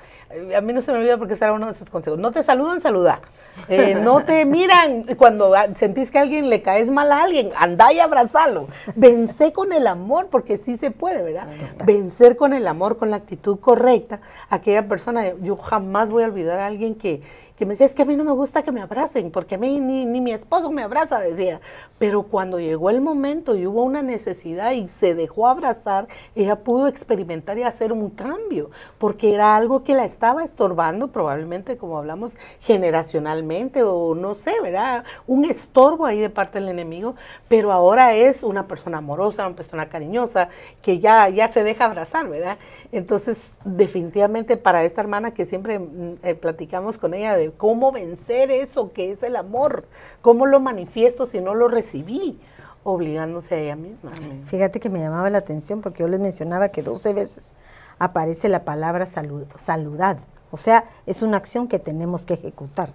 a mí no se me olvida porque ese era uno de sus consejos. No te saludan, saluda. Eh, no te miran cuando sentís que a alguien le caes mal a alguien, anda y abrazalo. Vence con el amor, porque sí se puede, ¿verdad? Vencer con el amor, con la actitud correcta. Aquella persona, yo jamás voy a olvidar a alguien que, que me decía, es que a mí no me gusta que me abracen, porque a mí ni, ni mi esposo me abraza, decía. Pero cuando llegó el momento y hubo una necesidad y se dejó abrazar, ella pudo experimentar y hacer un cambio, porque era algo que la estaba estorbando, probablemente, como hablamos, generacionalmente o no sé, ¿verdad? Un estorbo ahí de parte del enemigo, pero ahora es una persona amorosa, una persona cariñosa, que ya, ya se deja abrazar, ¿verdad? Entonces, definitivamente para esta hermana que siempre mm, eh, platicamos con ella, cómo vencer eso que es el amor, cómo lo manifiesto si no lo recibí, obligándose a ella misma. Fíjate que me llamaba la atención porque yo les mencionaba que 12 veces aparece la palabra salud, saludad, o sea, es una acción que tenemos que ejecutar.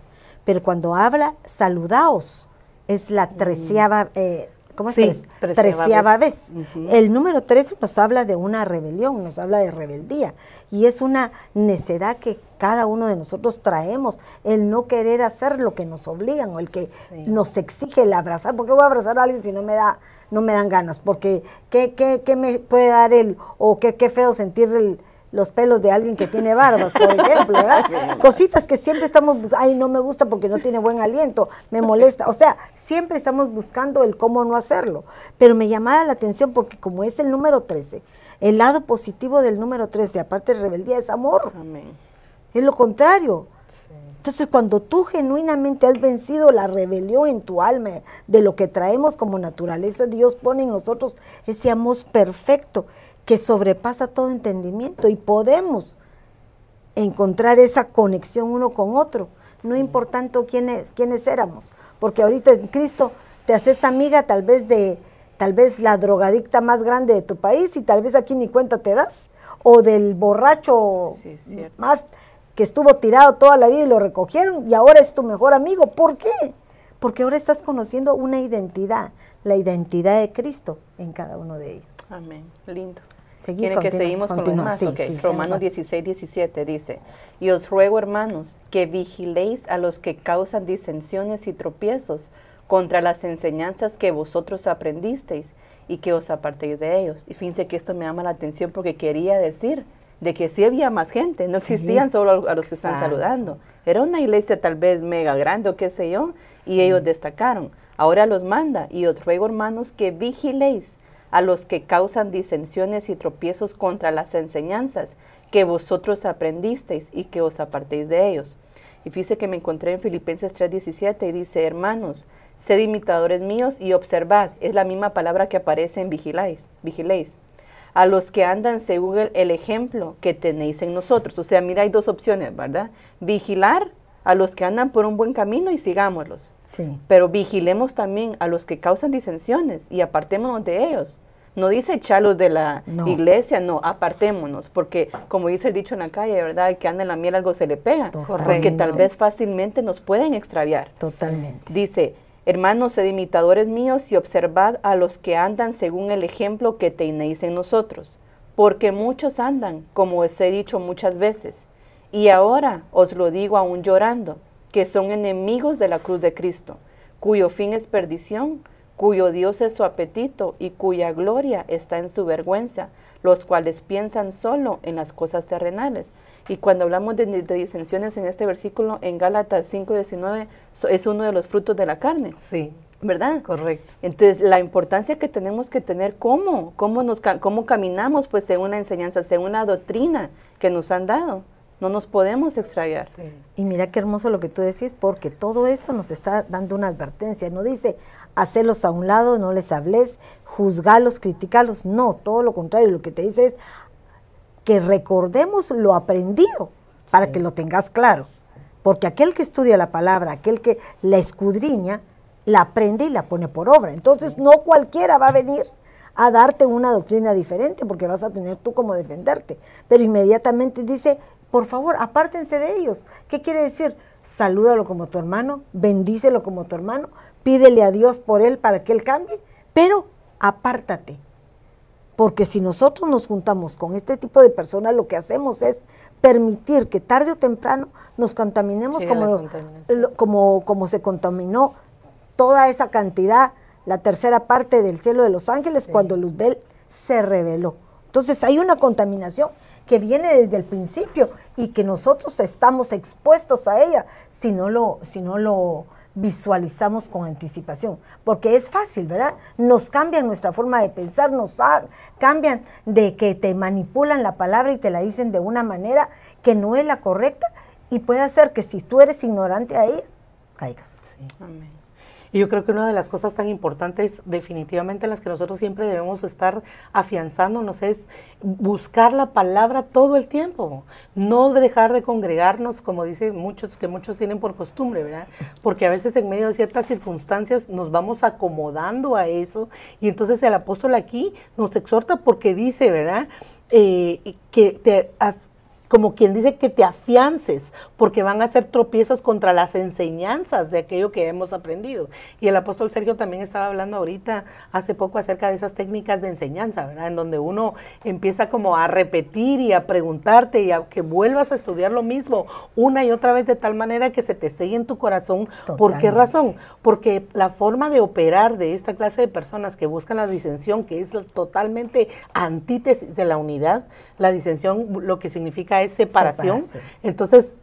Pero cuando habla saludaos, es la treceava eh, ¿cómo es? Treceava, vez. El número 13 nos habla de una rebelión, nos habla de rebeldía. Y es una necedad que cada uno de nosotros traemos, el no querer hacer lo que nos obligan o el que nos exige el abrazar. ¿Por qué voy a abrazar a alguien si no me da no me dan ganas? Porque ¿qué, qué, qué me puede dar él? O qué, qué feo sentir el, los pelos de alguien que tiene barbas, por ejemplo, ¿verdad? Cositas que siempre estamos, ay, no me gusta porque no tiene buen aliento, me molesta. O sea, siempre estamos buscando el cómo no hacerlo. Pero me llamaba la atención porque como es el número 13, el lado positivo del número 13, aparte de rebeldía, es amor. Es lo contrario. Entonces, cuando tú genuinamente has vencido la rebelión en tu alma de lo que traemos como naturaleza, Dios pone en nosotros ese amor perfecto que sobrepasa todo entendimiento y podemos encontrar esa conexión uno con otro no importando quiénes, quiénes éramos, porque ahorita en Cristo te haces amiga tal vez de tal vez la drogadicta más grande de tu país y tal vez aquí ni cuenta te das, o del borracho más que estuvo tirado toda la vida y lo recogieron y ahora es tu mejor amigo. ¿Por qué? Porque ahora estás conociendo una identidad, la identidad de Cristo en cada uno de ellos. Amén. Lindo. Quiere que seguimos con los más. Romanos 16, 17 dice, y os ruego hermanos que vigiléis a los que causan disensiones y tropiezos contra las enseñanzas que vosotros aprendisteis y que os apartéis de ellos. Y fíjense que esto me llama la atención porque quería decir de que sí había más gente, no existían solo a los que están saludando. Era una iglesia tal vez mega grande o qué sé yo, y ellos destacaron. Ahora los manda y os ruego hermanos que vigiléis a los que causan disensiones y tropiezos contra las enseñanzas que vosotros aprendisteis y que os apartéis de ellos. Y fíjese que me encontré en Filipenses 3:17 y dice, hermanos, sed imitadores míos y observad, es la misma palabra que aparece en vigiláis, vigiléis, a los que andan según el, ejemplo que tenéis en nosotros. O sea, mira, hay dos opciones, ¿verdad? Vigilar a los que andan por un buen camino y sigámoslos. Sí. Pero vigilemos también a los que causan disensiones y apartémonos de ellos. No dice echarlos de la iglesia, no, apartémonos, porque como dice el dicho en la calle, ¿verdad? El que anda en la miel algo se le pega, porque tal vez fácilmente nos pueden extraviar. Totalmente. Dice, hermanos, sed imitadores míos y observad a los que andan según el ejemplo que tenéis en nosotros, porque muchos andan, como os he dicho muchas veces, y ahora os lo digo aún llorando, que son enemigos de la cruz de Cristo, cuyo fin es perdición, cuyo Dios es su apetito y cuya gloria está en su vergüenza, los cuales piensan solo en las cosas terrenales. Y cuando hablamos de, disensiones en este versículo, en Gálatas 5.19, es uno de los frutos de la carne. Sí. ¿Verdad? Correcto. Entonces, la importancia que tenemos que tener, ¿cómo? ¿Cómo, nos, cómo caminamos? Pues según una enseñanza, según una doctrina que nos han dado. No nos podemos extraer. Y mira qué hermoso lo que tú decís, porque todo esto nos está dando una advertencia. No dice, hacerlos a un lado, no les hables, juzgalos, criticarlos. No, todo lo contrario. Lo que te dice es que recordemos lo aprendido para que lo tengas claro. Porque aquel que estudia la palabra, aquel que la escudriña, la aprende y la pone por obra. Entonces no cualquiera va a venir a darte una doctrina diferente porque vas a tener tú como defenderte. Pero inmediatamente dice, por favor, apártense de ellos. ¿Qué quiere decir? Salúdalo como tu hermano, bendícelo como tu hermano, pídele a Dios por él para que él cambie, pero apártate. Porque si nosotros nos juntamos con este tipo de personas, lo que hacemos es permitir que tarde o temprano nos contaminemos como, como, como se contaminó toda esa cantidad, la tercera parte del cielo de los ángeles, cuando Luzbel se reveló. Entonces hay una contaminación que viene desde el principio y que nosotros estamos expuestos a ella si no lo, si no lo visualizamos con anticipación, porque es fácil, ¿verdad? Nos cambian nuestra forma de pensar, nos cambian de que te manipulan la palabra y te la dicen de una manera que no es la correcta y puede hacer que si tú eres ignorante a ella, caigas. Sí. Amén. Y yo creo que una de las cosas tan importantes definitivamente en las que nosotros siempre debemos estar afianzándonos es buscar la palabra todo el tiempo, no dejar de congregarnos como dicen muchos, que muchos tienen por costumbre, ¿verdad? Porque a veces en medio de ciertas circunstancias nos vamos acomodando a eso y entonces el apóstol aquí nos exhorta porque dice, ¿verdad? Eh, que te, como quien dice que te afiances, porque van a ser tropiezos contra las enseñanzas de aquello que hemos aprendido. Y el apóstol Sergio también estaba hablando ahorita, hace poco, acerca de esas técnicas de enseñanza, ¿verdad? En donde uno empieza como a repetir y a preguntarte y a que vuelvas a estudiar lo mismo una y otra vez de tal manera que se te selle en tu corazón. ¿Por qué razón? Porque la forma de operar de esta clase de personas que buscan la disensión, que es totalmente antítesis de la unidad, la disensión lo que significa es separación. Entonces,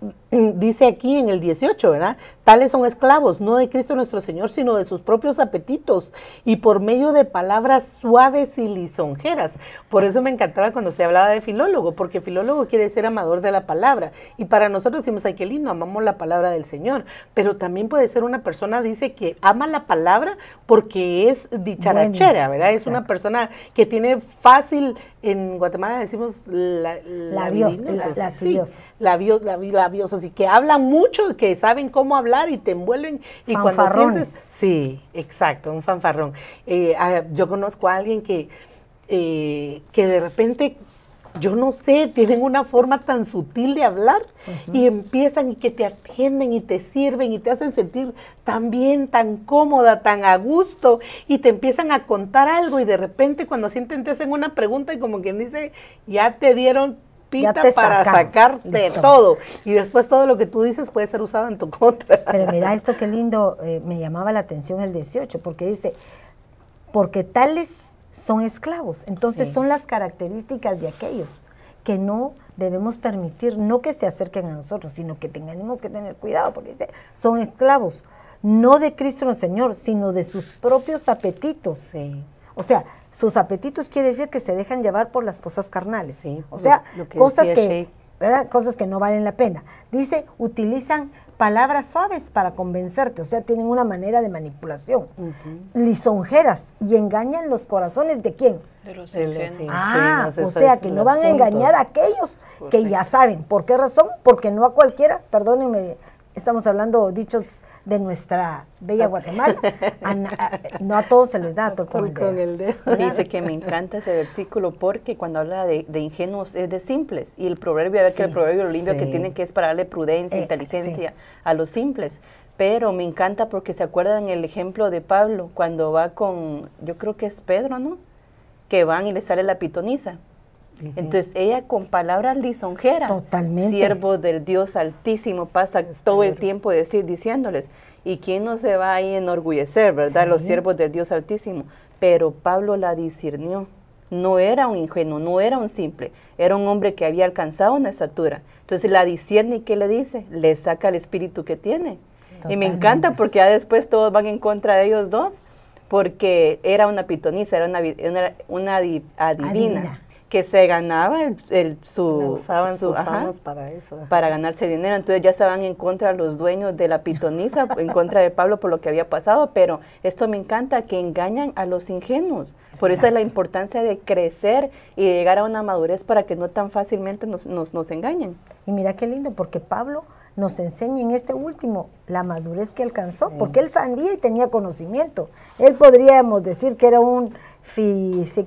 dice aquí en el 18, ¿verdad? Tales son esclavos, no de Cristo nuestro Señor, sino de sus propios apetitos y por medio de palabras suaves y lisonjeras. Por eso me encantaba cuando usted hablaba de filólogo, porque filólogo quiere decir amador de la palabra. Y para nosotros decimos, ay, qué lindo, amamos la palabra del Señor. Pero también puede ser una persona, dice, que ama la palabra porque es dicharachera, ¿verdad? Es una persona que tiene fácil, en Guatemala decimos la, la, la, la, la, la, y que hablan mucho, que saben cómo hablar y te envuelven. Y cuando sientes, sí, exacto, un fanfarrón. Eh, ah, yo conozco a alguien que, eh, que de repente yo no sé, tienen una forma tan sutil de hablar y empiezan y que te atienden y te sirven y te hacen sentir tan bien, tan cómoda, tan a gusto y te empiezan a contar algo y de repente cuando sienten te hacen una pregunta y como quien dice, ya te dieron para sacarte todo y después todo lo que tú dices puede ser usado en tu contra. Pero mira esto qué lindo, eh, me llamaba la atención el 18 porque dice, porque tales son esclavos. Entonces son las características de aquellos que no debemos permitir, no que se acerquen a nosotros, sino que tengamos que tener cuidado, porque dice, son esclavos, no de Cristo el Señor, sino de sus propios apetitos. O sea, sus apetitos quiere decir que se dejan llevar por las cosas carnales. O sea, cosas que, cosas que no valen la pena. Dice, utilizan palabras suaves para convencerte, o sea, tienen una manera de manipulación, lisonjeras y engañan los corazones de quién? De los, Ah, o sea, que no van a engañar a aquellos que ya saben. ¿Por qué razón? Porque no a cualquiera, perdónenme estamos hablando dichos de nuestra bella Guatemala, no a todos se les da todo con el dedo. Dice que me encanta ese versículo porque cuando habla de, ingenuos es de simples. Y el proverbio, a ver que el proverbio limpio que tiene que es para darle prudencia, e inteligencia a los simples. Pero me encanta porque se acuerdan el ejemplo de Pablo cuando va con, yo creo que es Pedro, ¿no? Que van y le sale la pitoniza entonces ella con palabras lisonjeras, Totalmente. siervo del Dios Altísimo, pasa todo el tiempo decir, diciéndoles, ¿y quién no se va ahí a enorgullecer, verdad? Los siervos del Dios Altísimo. Pero Pablo la discernió. No era un ingenuo, no era un simple, era un hombre que había alcanzado una estatura. Entonces la discierne y ¿qué le dice? Le saca el espíritu que tiene. y me encanta porque ya después todos van en contra de ellos dos, porque era una pitonisa, era una, una, adivina que se ganaba el, su... usaban sus para eso. Para ganarse dinero. Entonces ya estaban en contra los dueños de la pitoniza, en contra de Pablo por lo que había pasado, pero esto me encanta, que engañan a los ingenuos. Por eso es la importancia de crecer y de llegar a una madurez para que no tan fácilmente nos, nos, nos engañen. Y mira qué lindo, porque Pablo nos enseña en este último la madurez que alcanzó, porque él sabía y tenía conocimiento. Él podríamos decir que era un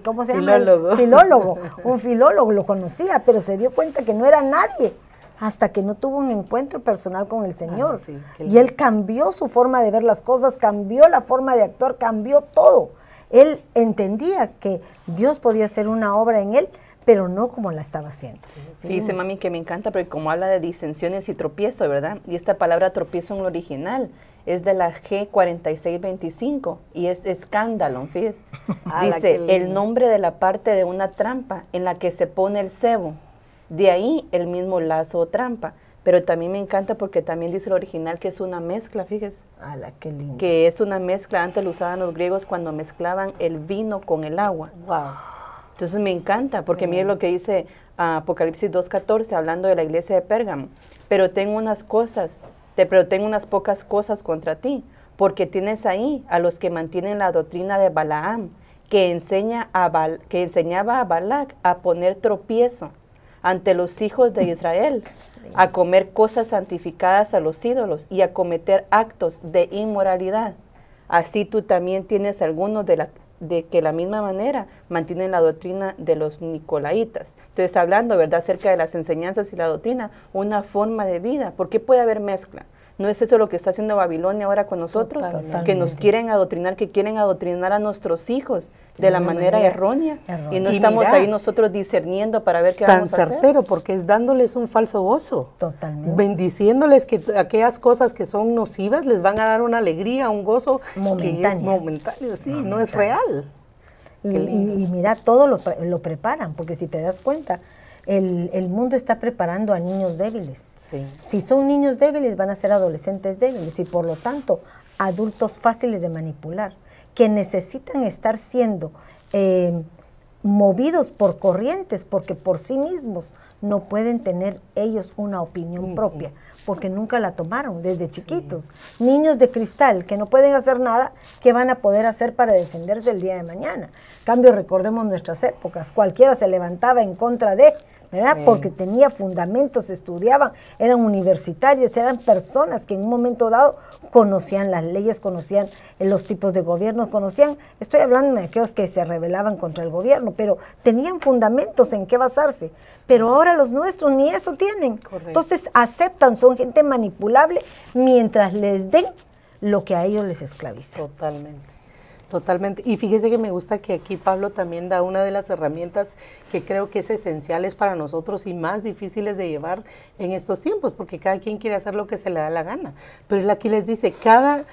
¿cómo se filólogo. filólogo, un filólogo, lo conocía, pero se dio cuenta que no era nadie hasta que no tuvo un encuentro personal con el Señor. Ah, y él cambió su forma de ver las cosas, cambió la forma de actuar, cambió todo. Él entendía que Dios podía hacer una obra en él, pero no como la estaba haciendo. Dice mami que me encanta porque como habla de disensiones y tropiezo, ¿verdad? Y esta palabra tropiezo en el original es de la G4625 y es escándalo, fíjese. Ah, Dice, el nombre de la parte de una trampa en la que se pone el cebo. De ahí el mismo lazo o trampa. Pero también me encanta porque también dice el original que es una mezcla, fíjese. la qué lindo. Que es una mezcla, antes lo usaban los griegos cuando mezclaban el vino con el agua. Wow. Entonces me encanta, porque mire lo que dice Apocalipsis 2.14, hablando de la iglesia de Pérgamo. Pero tengo unas cosas, te, pero tengo unas pocas cosas contra ti, porque tienes ahí a los que mantienen la doctrina de Balaam, que, enseña a que enseñaba a Balac a poner tropiezo ante los hijos de Israel, a comer cosas santificadas a los ídolos y a cometer actos de inmoralidad. Así tú también tienes algunos de la de que la misma manera mantienen la doctrina de los nicolaitas. Entonces, hablando, ¿verdad?, acerca de las enseñanzas y la doctrina, una forma de vida. ¿Por qué puede haber mezcla? ¿No es eso lo que está haciendo Babilonia ahora con nosotros? Que nos quieren adoctrinar, que quieren adoctrinar a nuestros hijos de la manera, errónea, Y no estamos ahí nosotros discerniendo para ver qué vamos a hacer. Tan certero, porque es dándoles un falso gozo. Totalmente. Bendiciéndoles que aquellas cosas que son nocivas les van a dar una alegría, un gozo momentáneo. que es momentáneo, sí, no es real. Y, mira, todo lo, lo preparan, porque si te das cuenta, el, mundo está preparando a niños débiles. Si son niños débiles, van a ser adolescentes débiles y por lo tanto adultos fáciles de manipular, que necesitan estar siendo eh, movidos por corrientes, porque por sí mismos no pueden tener ellos una opinión propia, porque nunca la tomaron desde chiquitos. Niños de cristal que no pueden hacer nada, ¿qué van a poder hacer para defenderse el día de mañana? cambio, recordemos nuestras épocas, cualquiera se levantaba en contra de ¿verdad? Porque tenía fundamentos, estudiaban, eran universitarios, eran personas que en un momento dado conocían las leyes, conocían los tipos de gobierno, conocían, estoy hablando de aquellos que se rebelaban contra el gobierno, pero tenían fundamentos en qué basarse. Pero ahora los nuestros ni eso tienen. Entonces aceptan, son gente manipulable mientras les den lo que a ellos les esclaviza. Totalmente. Totalmente. Y fíjese que me gusta que aquí Pablo también da una de las herramientas que creo que es esenciales para nosotros y más difíciles de llevar en estos tiempos, porque cada quien quiere hacer lo que se le da la gana. Pero él aquí les dice, cada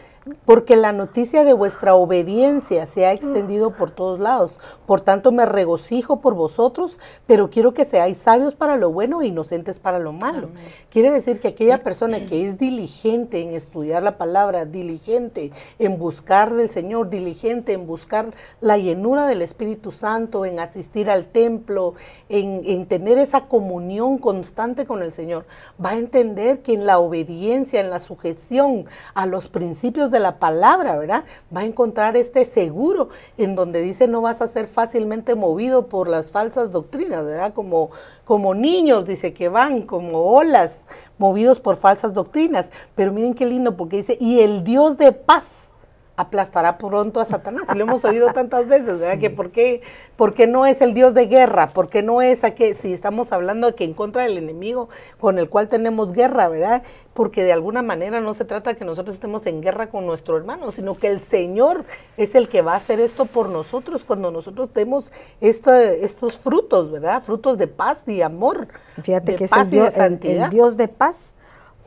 porque la noticia de vuestra obediencia se ha extendido por todos lados. Por tanto, me regocijo por vosotros, pero quiero que seáis sabios para lo bueno e inocentes para lo malo. Quiere decir que aquella persona que es diligente en estudiar la palabra, diligente en buscar del Señor, diligente en buscar la llenura del Espíritu Santo, en asistir al templo, en, en tener esa comunión constante con el Señor, va a entender que en la obediencia, en la sujeción a los principios de la palabra, ¿verdad? Va a encontrar este seguro en donde dice no vas a ser fácilmente movido por las falsas doctrinas, ¿verdad? Como, como niños, dice que van como olas movidos por falsas doctrinas. Pero miren qué lindo porque dice, y el Dios de paz aplastará pronto a Satanás. Y lo hemos oído tantas veces, ¿verdad? Que por qué, no es el Dios de guerra, por qué no es a que, si estamos hablando de que en contra del enemigo con el cual tenemos guerra, ¿verdad? Porque de alguna manera no se trata que nosotros estemos en guerra con nuestro hermano, sino que el Señor es el que va a hacer esto por nosotros cuando nosotros tenemos estos frutos, ¿verdad? Frutos de paz y amor. Fíjate que es el Dios, el Dios de paz,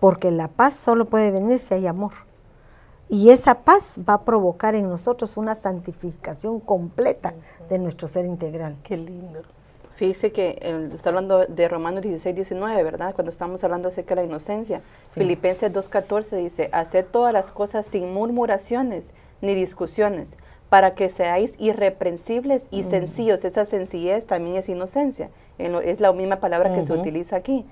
porque la paz solo puede venir si hay amor. Y esa paz va a provocar en nosotros una santificación completa de nuestro ser integral. Qué lindo. Fíjese que está hablando de Romanos 16, 19, ¿verdad? Cuando estamos hablando acerca de la inocencia. Filipenses 2.14 dice, haced todas las cosas sin murmuraciones ni discusiones, para que seáis irreprensibles y sencillos. Esa sencillez también es inocencia. es la misma palabra que se utiliza aquí.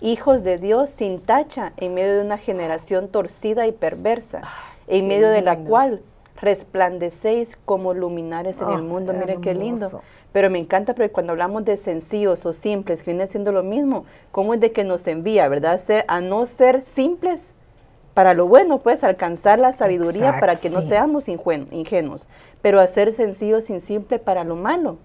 Hijos de Dios sin tacha en medio de una generación torcida y perversa en medio de la cual resplandecéis como luminares en el ah, mundo. Miren qué lindo. Pero me encanta porque cuando hablamos de sencillos o simples, que viene siendo lo mismo, ¿cómo es de que nos envía, verdad? A no ser simples para lo bueno, pues alcanzar la sabiduría para que no seamos ingenuos, pero a ser sencillos sin simple para lo malo.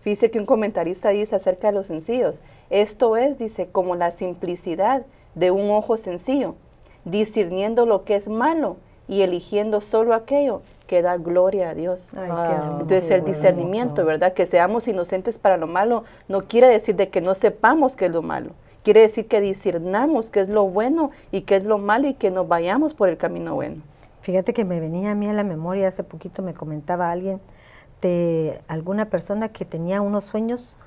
Fíjese que un comentarista dice acerca de los sencillos, esto es, dice, como la simplicidad de un ojo sencillo, discerniendo lo que es malo y eligiendo solo aquello que da gloria a Dios. Entonces el discernimiento, ¿verdad? Que seamos inocentes para lo malo no quiere decir de que no sepamos qué es lo malo. Quiere decir que discernamos qué es lo bueno y qué es lo malo y que nos vayamos por el camino bueno. Fíjate que me venía a mí a la memoria, hace poquito me comentaba alguien de alguna persona que tenía unos sueños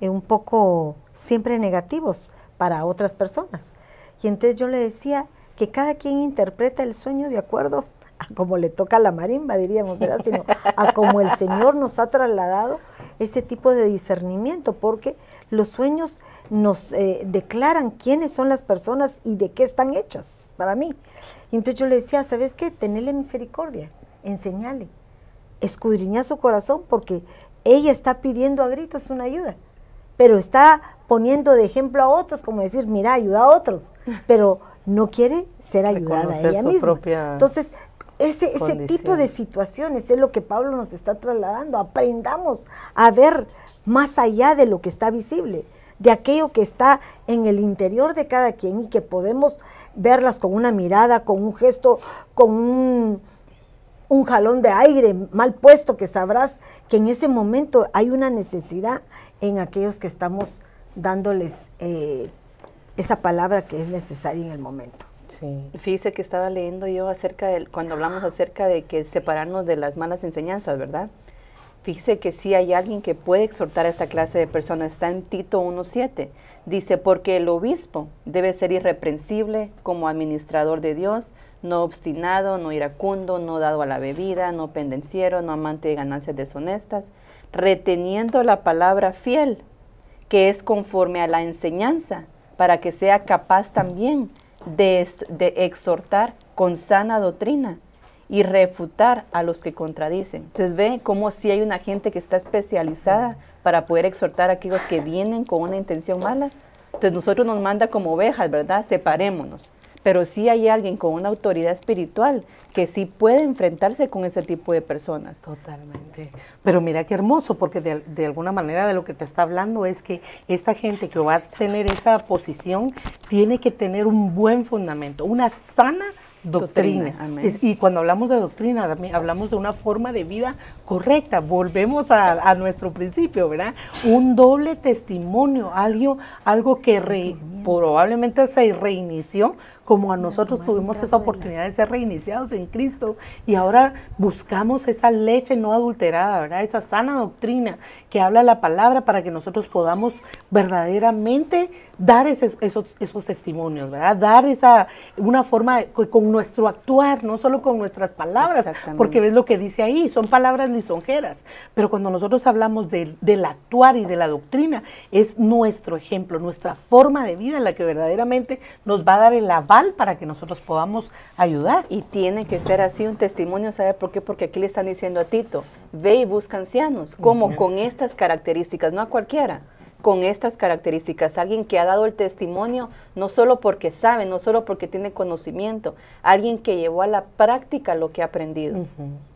eh, un poco siempre negativos para otras personas. Y entonces yo le decía, que cada quien interpreta el sueño de acuerdo a como le toca la marimba, diríamos, ¿verdad? Sino a como el Señor nos ha trasladado ese tipo de discernimiento, porque los sueños nos eh, declaran quiénes son las personas y de qué están hechas para mí. Y entonces yo le decía, ¿sabes qué? Tenele misericordia, enseñale, escudriña su corazón, porque ella está pidiendo a gritos una ayuda, pero está poniendo de ejemplo a otros, como decir, mira, ayuda a otros, pero no quiere ser ayudada a ella misma. Entonces, ese, ese tipo de situaciones es lo que Pablo nos está trasladando. Aprendamos a ver más allá de lo que está visible, de aquello que está en el interior de cada quien y que podemos verlas con una mirada, con un gesto, con un, un jalón de aire mal puesto, que sabrás que en ese momento hay una necesidad en aquellos que estamos dándoles eh, esa palabra que es necesaria en el momento. Sí. Fíjese que estaba leyendo yo acerca de, cuando hablamos acerca de que separarnos de las malas enseñanzas, ¿verdad? Fíjese que sí hay alguien que puede exhortar a esta clase de personas. Está en Tito 1.7. Dice, porque el obispo debe ser irreprensible como administrador de Dios, no obstinado, no iracundo, no dado a la bebida, no pendenciero, no amante de ganancias deshonestas, reteniendo la palabra fiel, que es conforme a la enseñanza, para que sea capaz también de, exhortar con sana doctrina. y refutar a los que contradicen. Entonces ve cómo si hay una gente que está especializada para poder exhortar a aquellos que vienen con una intención mala. Entonces nosotros nos manda como ovejas, ¿verdad? Separémonos pero sí hay alguien con una autoridad espiritual que sí puede enfrentarse con ese tipo de personas. Totalmente. Pero mira qué hermoso, porque de, alguna manera de lo que te está hablando es que esta gente que va a tener esa posición tiene que tener un buen fundamento, una sana doctrina. y cuando hablamos de doctrina, hablamos de una forma de vida correcta. Volvemos a, nuestro principio, ¿verdad? Un doble testimonio, algo, algo que probablemente se reinició como a nosotros tuvimos esa oportunidad de ser reiniciados en Cristo y ahora buscamos esa leche no adulterada, ¿verdad? Esa sana doctrina que habla la palabra para que nosotros podamos verdaderamente dar esos, esos, testimonios, ¿verdad? Dar esa, una forma con nuestro actuar, no solo con nuestras palabras, porque ves lo que dice ahí, son palabras lisonjeras, pero cuando nosotros hablamos del actuar y de la doctrina, es nuestro ejemplo, nuestra forma de vida la que verdaderamente nos va a dar el para que nosotros podamos ayudar. Y tiene que ser así un testimonio, ¿sabe por qué? Porque aquí le están diciendo a Tito, ve y busca ancianos, como con estas características, no a cualquiera con estas características, alguien que ha dado el testimonio no solo porque sabe, no solo porque tiene conocimiento, alguien que llevó a la práctica lo que ha aprendido.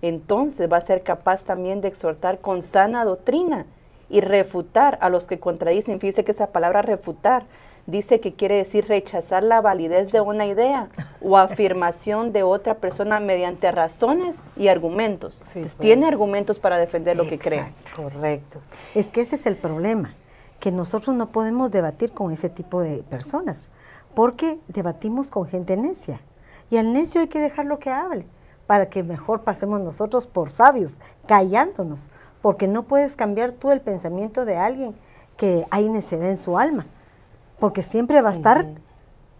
Entonces va a ser capaz también de exhortar con sana doctrina y refutar a los que contradicen. Fíjese que esa palabra refutar dice que quiere decir rechazar la validez de una idea o afirmación de otra persona mediante razones y argumentos. Pues. Tiene argumentos para defender lo que cree. Correcto. Es que ese es el problema que nosotros no podemos debatir con ese tipo de personas, porque debatimos con gente necia. Y al necio hay que dejarlo que hable, para que mejor pasemos nosotros por sabios, callándonos, porque no puedes cambiar tú el pensamiento de alguien que hay necedad en su alma, porque siempre va a estar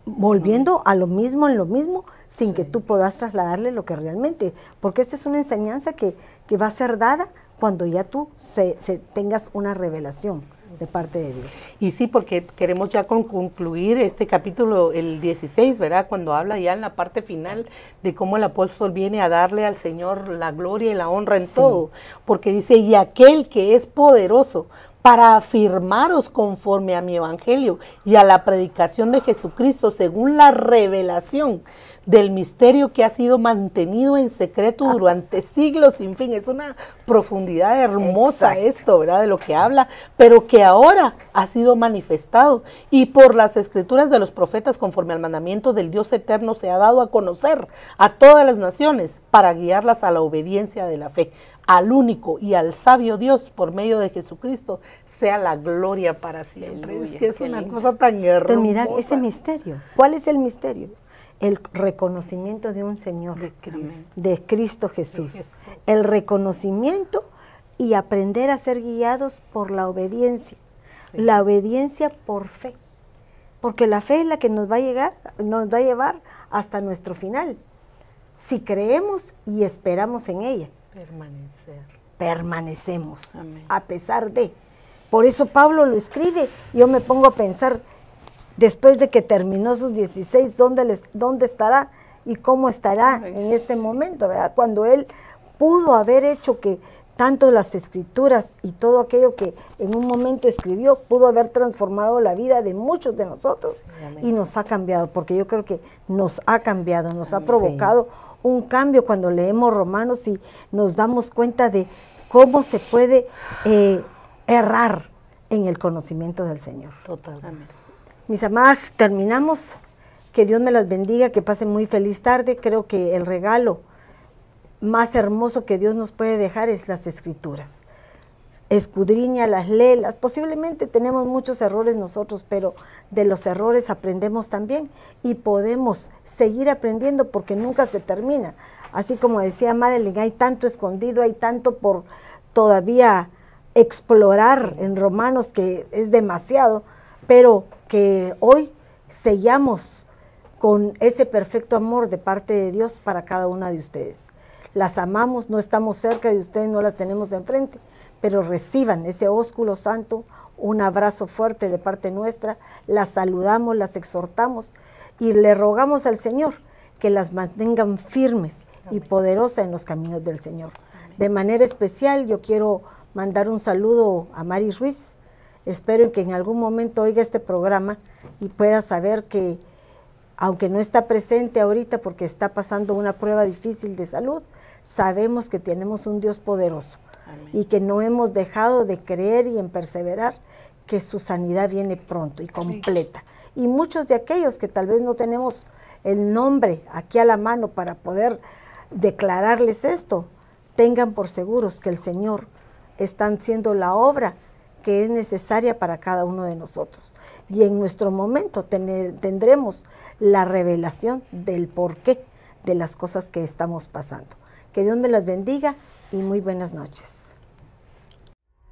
volviendo a lo mismo en lo mismo sin que tú puedas trasladarle lo que realmente, porque esa es una enseñanza que, va a ser dada cuando ya tú se tengas una revelación de parte de Dios. Y sí, porque queremos ya concluir este capítulo, el 16, ¿verdad? Cuando habla ya en la parte final de cómo el apóstol viene a darle al Señor la gloria y la honra en todo. Porque dice, y aquel que es poderoso para afirmaros conforme a mi evangelio y a la predicación de Jesucristo según la revelación del misterio que ha sido mantenido en secreto ah. durante siglos sin fin. Es una profundidad hermosa esto, ¿verdad? De lo que habla, pero que ahora ha sido manifestado y por las escrituras de los profetas conforme al mandamiento del Dios eterno se ha dado a conocer a todas las naciones para guiarlas a la obediencia de la fe. Al único y al sabio Dios por medio de Jesucristo sea la gloria para siempre. es que es una cosa tan hermosa. mira ese misterio. ¿Cuál es el misterio? el reconocimiento de un Señor, de Cristo, Jesús. El reconocimiento y aprender a ser guiados por la obediencia. La obediencia por fe. Porque la fe es la que nos va a llegar, nos va a llevar hasta nuestro final. Si creemos y esperamos en ella. Permanecer. Permanecemos. A pesar de. Por eso Pablo lo escribe. Yo me pongo a pensar, después de que terminó sus 16, ¿dónde, les, dónde estará y cómo estará en este momento? Cuando él pudo haber hecho que tanto las escrituras y todo aquello que en un momento escribió pudo haber transformado la vida de muchos de nosotros y nos ha cambiado, porque yo creo que nos ha cambiado, nos ha provocado un cambio cuando leemos Romanos y nos damos cuenta de cómo se puede eh, errar en el conocimiento del Señor. Totalmente. Mis amadas, terminamos. Que Dios me las bendiga, que pasen muy feliz tarde. Creo que el regalo más hermoso que Dios nos puede dejar es las escrituras. Escudriña, las lelas. Posiblemente tenemos muchos errores nosotros, pero de los errores aprendemos también y podemos seguir aprendiendo porque nunca se termina. Así como decía Madeline, hay tanto escondido, hay tanto por todavía explorar en Romanos que es demasiado, pero que hoy sellamos con ese perfecto amor de parte de Dios para cada una de ustedes. Las amamos, no estamos cerca de ustedes, no las tenemos enfrente, pero reciban ese ósculo santo, un abrazo fuerte de parte nuestra, las saludamos, las exhortamos y le rogamos al Señor que las mantengan firmes y poderosas en los caminos del Señor. De manera especial yo quiero mandar un saludo a Mari Ruiz. Espero que en algún momento oiga este programa y pueda saber que, aunque no está presente ahorita porque está pasando una prueba difícil de salud, sabemos que tenemos un Dios poderoso y que no hemos dejado de creer y en perseverar que su sanidad viene pronto y completa. Y muchos de aquellos que tal vez no tenemos el nombre aquí a la mano para poder declararles esto, tengan por seguros que el Señor está haciendo la obra que es necesaria para cada uno de nosotros. Y en nuestro momento tendremos la revelación del porqué de las cosas que estamos pasando. Que Dios me las bendiga y muy buenas noches.